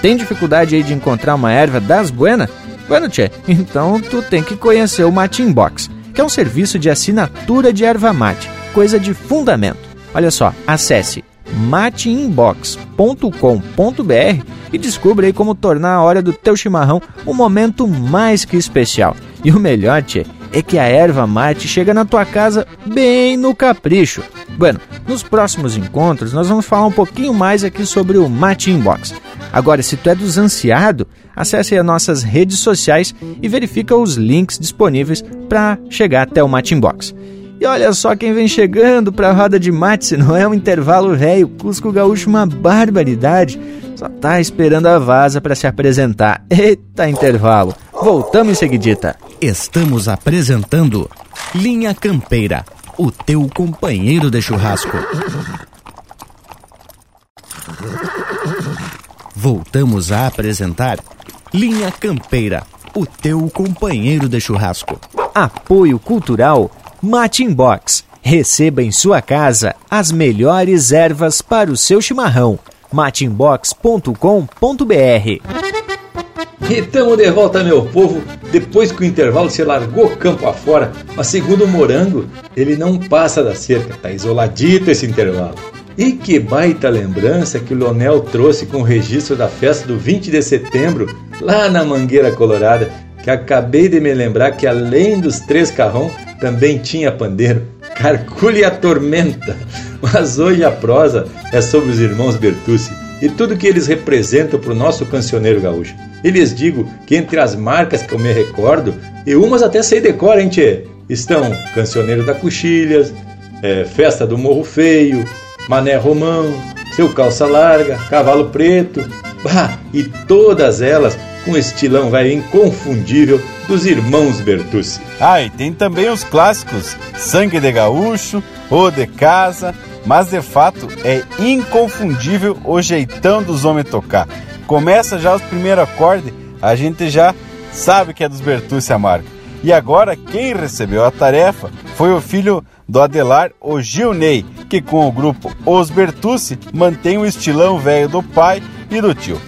Tem dificuldade aí de encontrar uma erva das buenas? Bueno, tchê, então tu tem que conhecer o Mate Inbox, que é um serviço de assinatura de erva mate, coisa de fundamento. Olha só, acesse mateinbox.com.br e descubra aí como tornar a hora do teu chimarrão um momento mais que especial. E o melhor, tchê, é que a erva mate chega na tua casa bem no capricho. Bueno, nos próximos encontros nós vamos falar um pouquinho mais aqui sobre o Mate Inbox. Agora, se tu é dos ansiado, acesse as nossas redes sociais e verifica os links disponíveis para chegar até o Mate Inbox. E olha só quem vem chegando para a roda de mate, se não é um intervalo velho, Cusco Gaúcho uma barbaridade. Só tá esperando a vaza para se apresentar. Eita intervalo. Voltamos em seguidita. Estamos apresentando Linha Campeira, o teu companheiro de churrasco. Voltamos a apresentar Linha Campeira, o teu companheiro de churrasco. Apoio Cultural Mate Box. Receba em sua casa as melhores ervas para o seu chimarrão. matinbox.com.br E tamo de volta, meu povo, depois que o intervalo se largou campo afora, mas segundo o Morango, ele não passa da cerca, tá isoladito esse intervalo. E que baita lembrança que o Leonel trouxe com o registro da festa do 20 de setembro, lá na Mangueira Colorada, que acabei de me lembrar que além dos três carrão, também tinha pandeiro. Carcule a tormenta. Mas hoje a prosa é sobre os irmãos Bertucci e tudo que eles representam para o nosso cancioneiro gaúcho. E lhes digo que entre as marcas que eu me recordo, e umas até sei decora, hein, tchê? Estão Cancioneiro da Coxilhas, é, Festa do Morro Feio, Mané Romão, Seu Calça Larga, Cavalo Preto, bah, e todas elas com estilão velho inconfundível dos irmãos Bertucci. Ah, e tem também os clássicos Sangue de Gaúcho, O de Casa, mas de fato é inconfundível o jeitão dos homens tocar. Começa já os primeiros acordes, a gente já sabe que é dos Bertucci a marca. E agora quem recebeu a tarefa foi o filho do Adelar, o Gilney, que com o grupo Os Bertucci mantém o estilão velho do pai e do tio.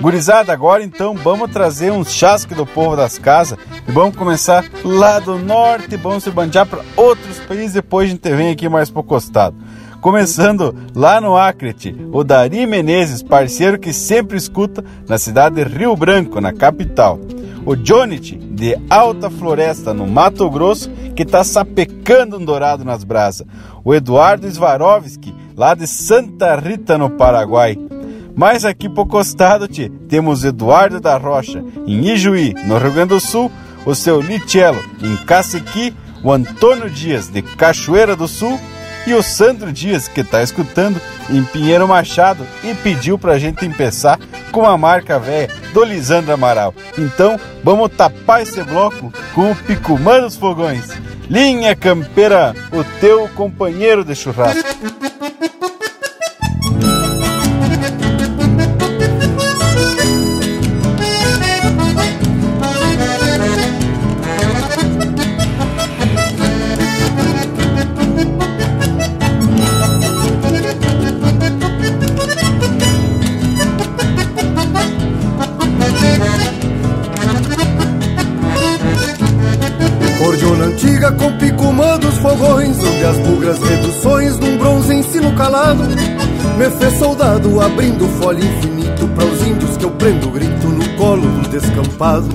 Gurizada, agora então vamos trazer uns chasque do povo das casas e vamos começar lá do norte, vamos se bandear para outros países, depois a gente vem aqui mais pro costado. Começando lá no Acrete, o Dari Menezes, parceiro que sempre escuta na cidade de Rio Branco, na capital. O Jonit, de Alta Floresta, no Mato Grosso, que está sapecando um dourado nas brasas. O Eduardo Svarovski, lá de Santa Rita, no Paraguai. Mais aqui por costado, tchê, temos Eduardo da Rocha, em Ijuí, no Rio Grande do Sul, o seu Licello, em Cacequi, o Antônio Dias, de Cachoeira do Sul, e o Sandro Dias, que está escutando em Pinheiro Machado e pediu para a gente empeçar com a marca velha do Lisandro Amaral. Então, vamos tapar esse bloco com o Picumã dos Fogões. Linha Campeira, o teu companheiro de churrasco. Fogões, onde as bugras reduções num bronze ensino calado me fez soldado abrindo folha infinito para os índios que eu prendo grito no colo do descampado.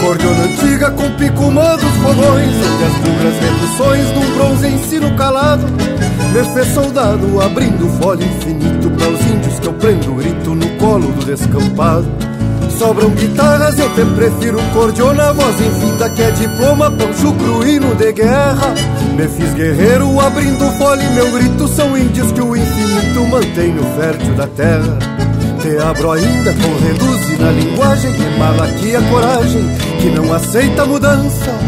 Cordiona antiga com picumã dos fogões, onde as bugras reduções num bronze ensino calado me fez soldado abrindo folha infinito para os índios que eu prendo grito no colo do descampado. Sobram guitarras, eu te prefiro cordiona, voz infinda que é diploma, pancho cruíno de guerra. Me fiz guerreiro abrindo fole, meu grito são índios que o infinito mantém no fértil da terra. Te abro ainda com reduz na linguagem, remala aqui a coragem que não aceita mudança.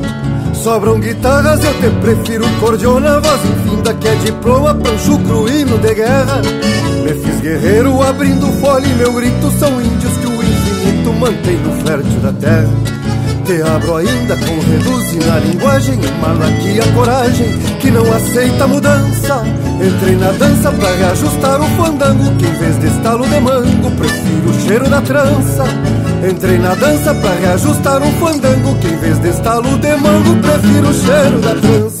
Sobram guitarras, eu te prefiro cordiona Voz infinda que é diploma, pancho cruíno de guerra. Me fiz guerreiro abrindo folha e meu grito São índios que o infinito mantém no fértil da terra. Te abro ainda com reduz na linguagem aqui a coragem que não aceita mudança Entrei na dança pra reajustar o fandango Que em vez de estalo de mango Prefiro o cheiro da trança. Entrei na dança pra reajustar um fandango Que em vez de estalo de mango Prefiro o cheiro da trança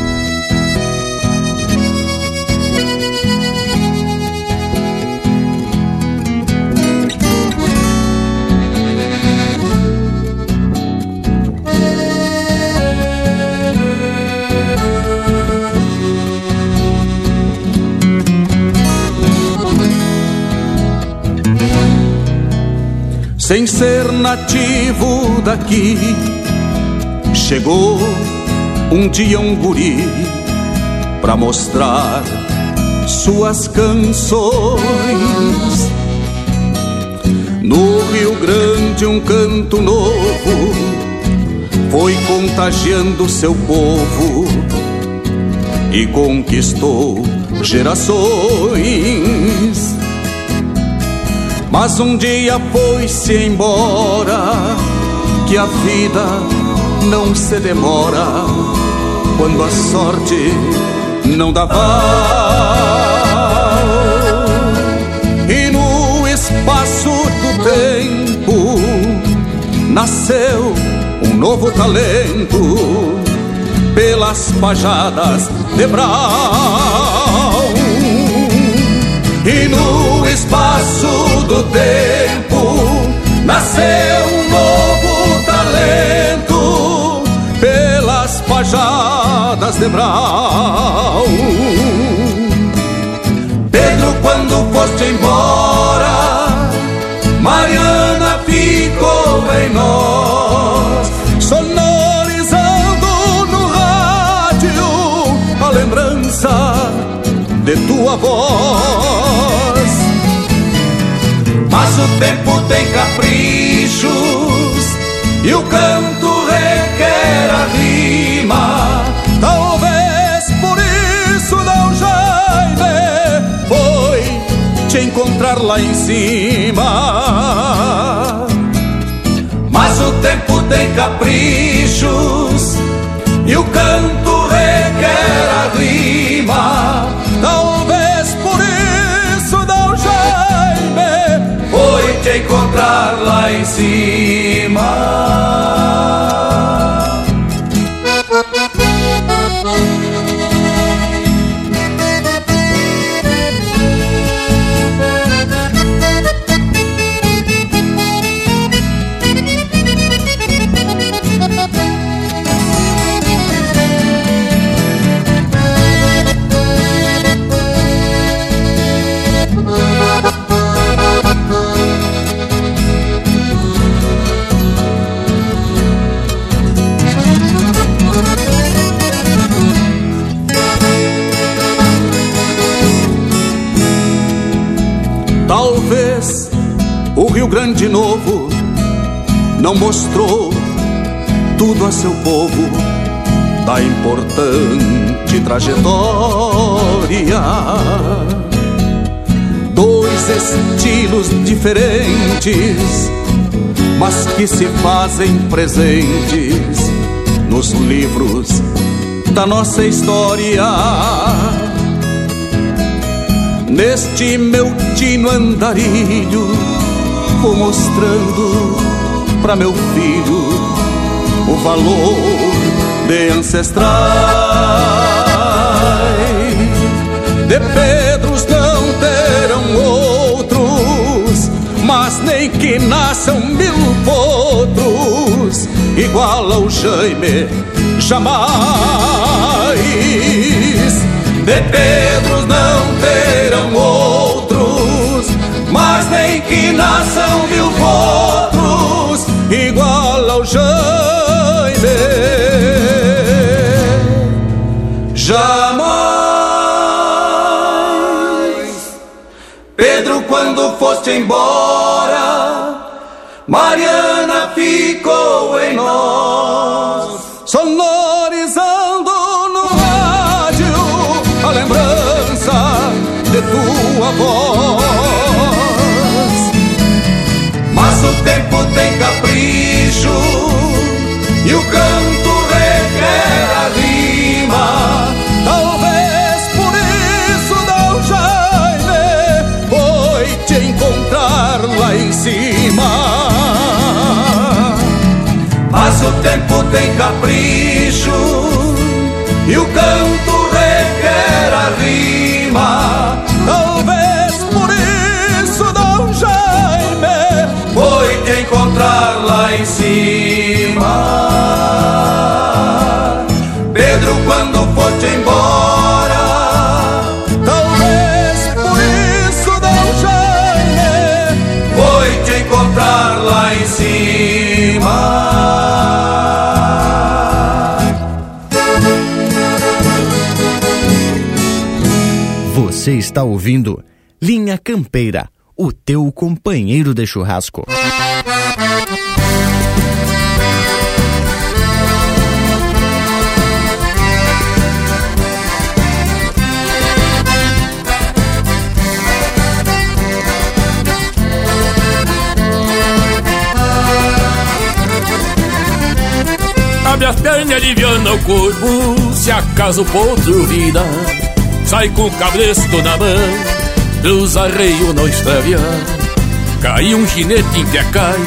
Sem ser nativo daqui. Chegou um dia um guri pra mostrar suas canções. No Rio Grande, um canto novo foi contagiando seu povo e conquistou gerações. Mas um dia foi-se embora, que a vida não se demora quando a sorte não dá val. E no espaço do tempo nasceu um novo talento pelas pajadas de Brau. E no espaço do tempo nasceu um novo talento pelas pajadas de Brau. Pedro, quando foste embora, Mariana ficou em nós, sonorizando no rádio a lembrança de tua voz. Tem caprichos e o canto requer a rima. Talvez por isso não Jaime foi te encontrar lá em cima. Mas o tempo tem caprichos e o canto em cima. Grande Novo não mostrou tudo a seu povo da importante trajetória. Dois estilos diferentes, mas que se fazem presentes nos livros da nossa história. Neste meu tino andarilho, vou mostrando para meu filho o valor de ancestrais. De Pedros não terão outros, mas nem que nasçam mil potros, igual ao Jaime, jamais. De Pedros não terão outros, nem que nasçam mil potros, igual ao Jaime. Jamais, Pedro, quando foste embora, Mariana ficou em nós, o canto requer a rima. Talvez por isso Dom Jaime foi te encontrar lá em cima. Mas o tempo tem capricho e o canto requer a rima. Quando foste embora, talvez por isso Dom Jaime foi te encontrar lá em cima. Você está ouvindo Linha Campeira, o teu companheiro de churrasco. Abre as pernas, aliviando o corpo Se acaso o potro vira Sai com o cabresto na mão Dos arreios não extraviar Cai um ginete em que cai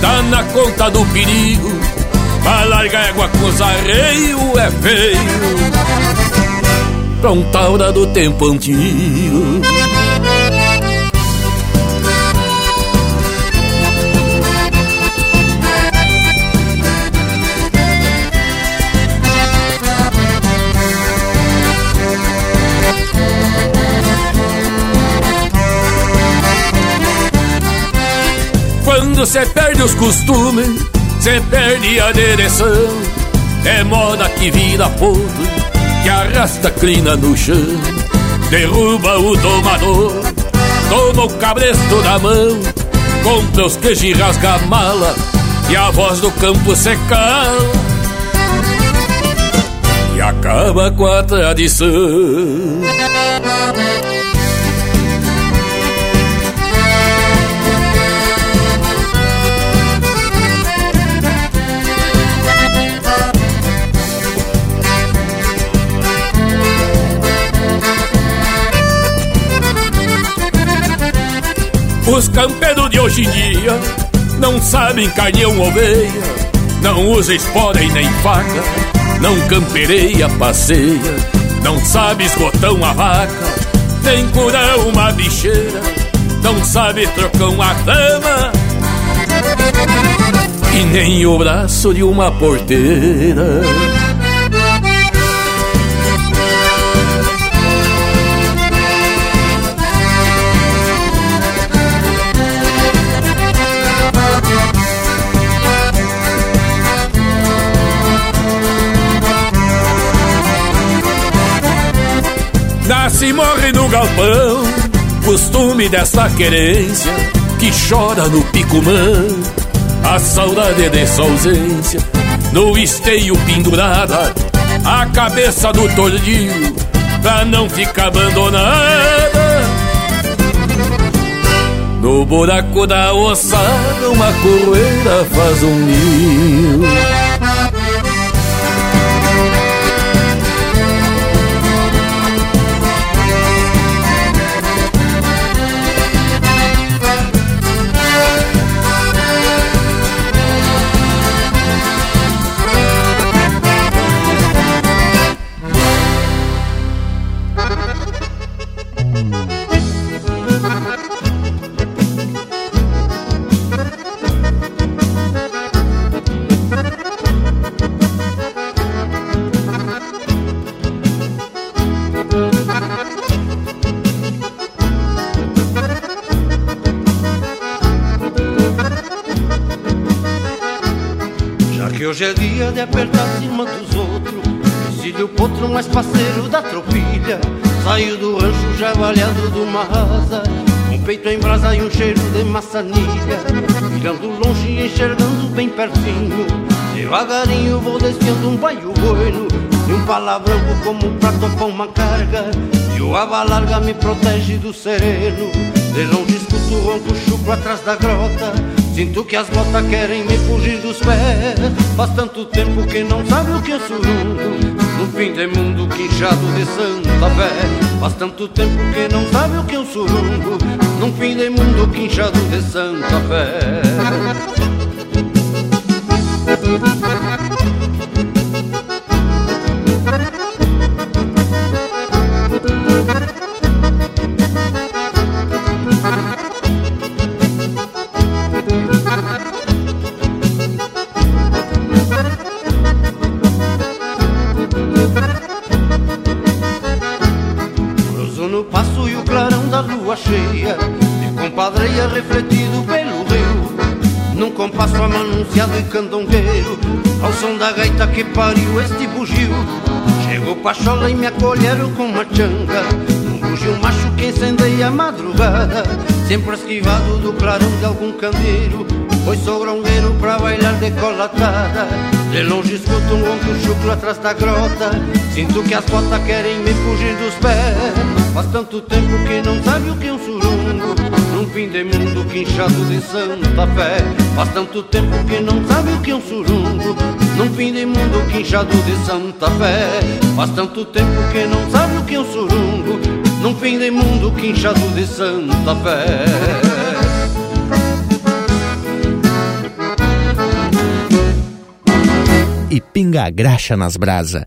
Tá na conta do perigo Pra largar égua com os arreios é feio. Pra um taura do tempo antigo Quando cê perde os costumes, cê perde a direção. É moda que vira podre, que arrasta crina no chão. Derruba o domador, toma o cabresto na mão. Compra os queijos e rasga a mala, e a voz do campo se cala. E acaba com a tradição. Os campeiros de hoje em dia não sabem carnear uma oveia, não usa espora e nem faca, não campereia, passeia, não sabe esgotar uma vaca, nem curar uma bicheira, não sabe trocar uma dama e nem o braço de uma porteira. Costume dessa querência. que chora no picumã, a saudade de sua ausência, no esteio pendurada, a cabeça do tordilho, pra não ficar abandonada. No buraco da ossada, uma correira faz um ninho. E um cheiro de maçanilha Mirando longe e enxergando bem pertinho. Devagarinho vou desviando um baio bueno E um palavrão como pra topar uma carga. E o aba larga me protege do sereno. De longe escuto o ronco chucro atrás da grota. Sinto que as botas querem me fugir dos pés. Faz tanto tempo que não sabe o que é surungo No fim de mundo quinchado de Santa Fé. Faz tanto tempo que não sabe o que um surungo Num fim de mundo quinchado de Santa Fé e candongueiro Ao som da gaita que pariu este bugio. Chegou Pachola e me acolheram com uma changa Um bugio macho que incendeia a madrugada. Sempre esquivado do clarão de algum candeiro Pois sou grongueiro pra bailar decolatada De longe escuto um ronco chucro atrás da grota Sinto que as botas querem me fugir dos pés Faz tanto tempo que não sabe o que é um surungo Num fim de mundo quinchado de Santa Fé. Faz tanto tempo que não sabe o que é um surungo Num fim de mundo quinchado de Santa Fé. Faz tanto tempo que não sabe o que é um surungo Num fim de mundo quinchado de Santa Fé. E pinga graxa nas brasa.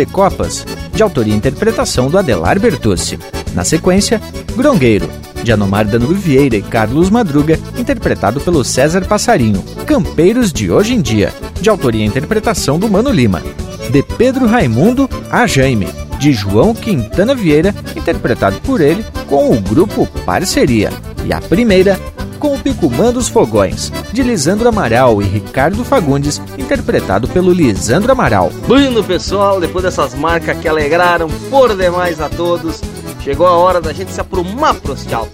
De Copas, de autoria e interpretação do Adelar Bertucci. Na sequência, Grongueiro, de Anomar Danilo Vieira e Carlos Madruga, interpretado pelo César Passarinho. Campeiros de Hoje em Dia, de autoria e interpretação do Mano Lima. De Pedro Raimundo a Jaime, de João Quintana Vieira, interpretado por ele com o grupo Parceria. E a primeira, com o Picumã dos Fogões, de Lisandro Amaral e Ricardo Fagundes, interpretado pelo Lisandro Amaral. Bueno, pessoal, depois dessas marcas que alegraram por demais a todos, chegou a hora da gente se aprumar pros tchau.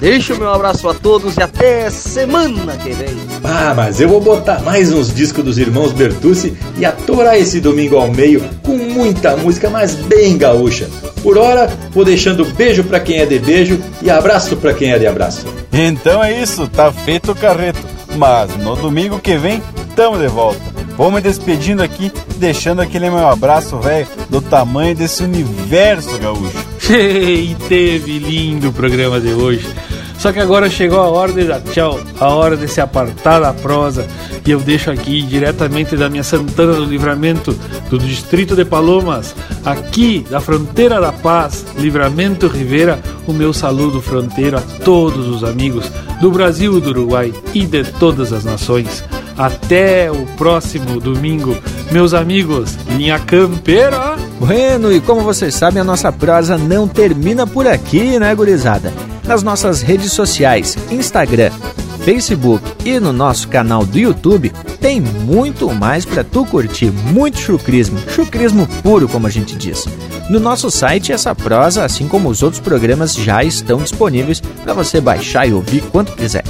Deixo o meu abraço a todos e até semana que vem. Ah, mas eu vou botar mais uns discos dos irmãos Bertucci e atorar esse domingo ao meio com muita música, mas bem gaúcha. Por hora, vou deixando beijo para quem é de beijo e abraço para quem é de abraço. Então é isso, tá feito o carreto. Mas no domingo que vem, tamo de volta. Vou me despedindo aqui, deixando aquele meu abraço, velho, do tamanho desse universo gaúcho. E teve lindo o programa de hoje. Só que agora chegou a hora de dar tchau, a hora de se apartar da prosa. E eu deixo aqui, diretamente da minha Santana do Livramento, do Distrito de Palomas, aqui da Fronteira da Paz, Livramento Rivera, o meu saludo fronteiro a todos os amigos do Brasil do Uruguai e de todas as nações. Até o próximo domingo, meus amigos, linha campeira. Bueno, e como vocês sabem, a nossa prosa não termina por aqui, né, gurizada? Nas nossas redes sociais, Instagram, Facebook e no nosso canal do YouTube, tem muito mais para tu curtir, muito chucrismo, chucrismo puro, como a gente diz. No nosso site, essa prosa, assim como os outros programas, já estão disponíveis para você baixar e ouvir quanto quiser.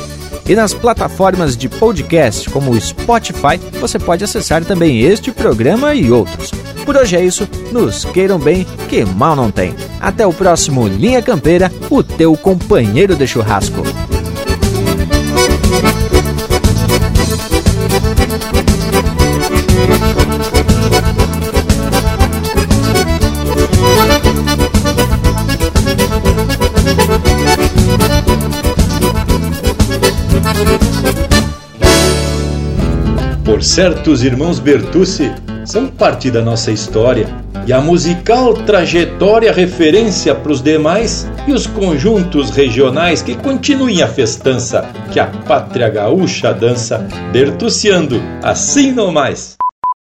E nas plataformas de podcast como o Spotify, você pode acessar também este programa e outros. Por hoje é isso, nos queiram bem, que mal não tem. Até o próximo Linha Campeira, o teu companheiro de churrasco. Por certo, os irmãos Bertucci são parte da nossa história e a musical trajetória referência para os demais e os conjuntos regionais que continuem a festança que a pátria gaúcha dança, bertuciando assim no mais.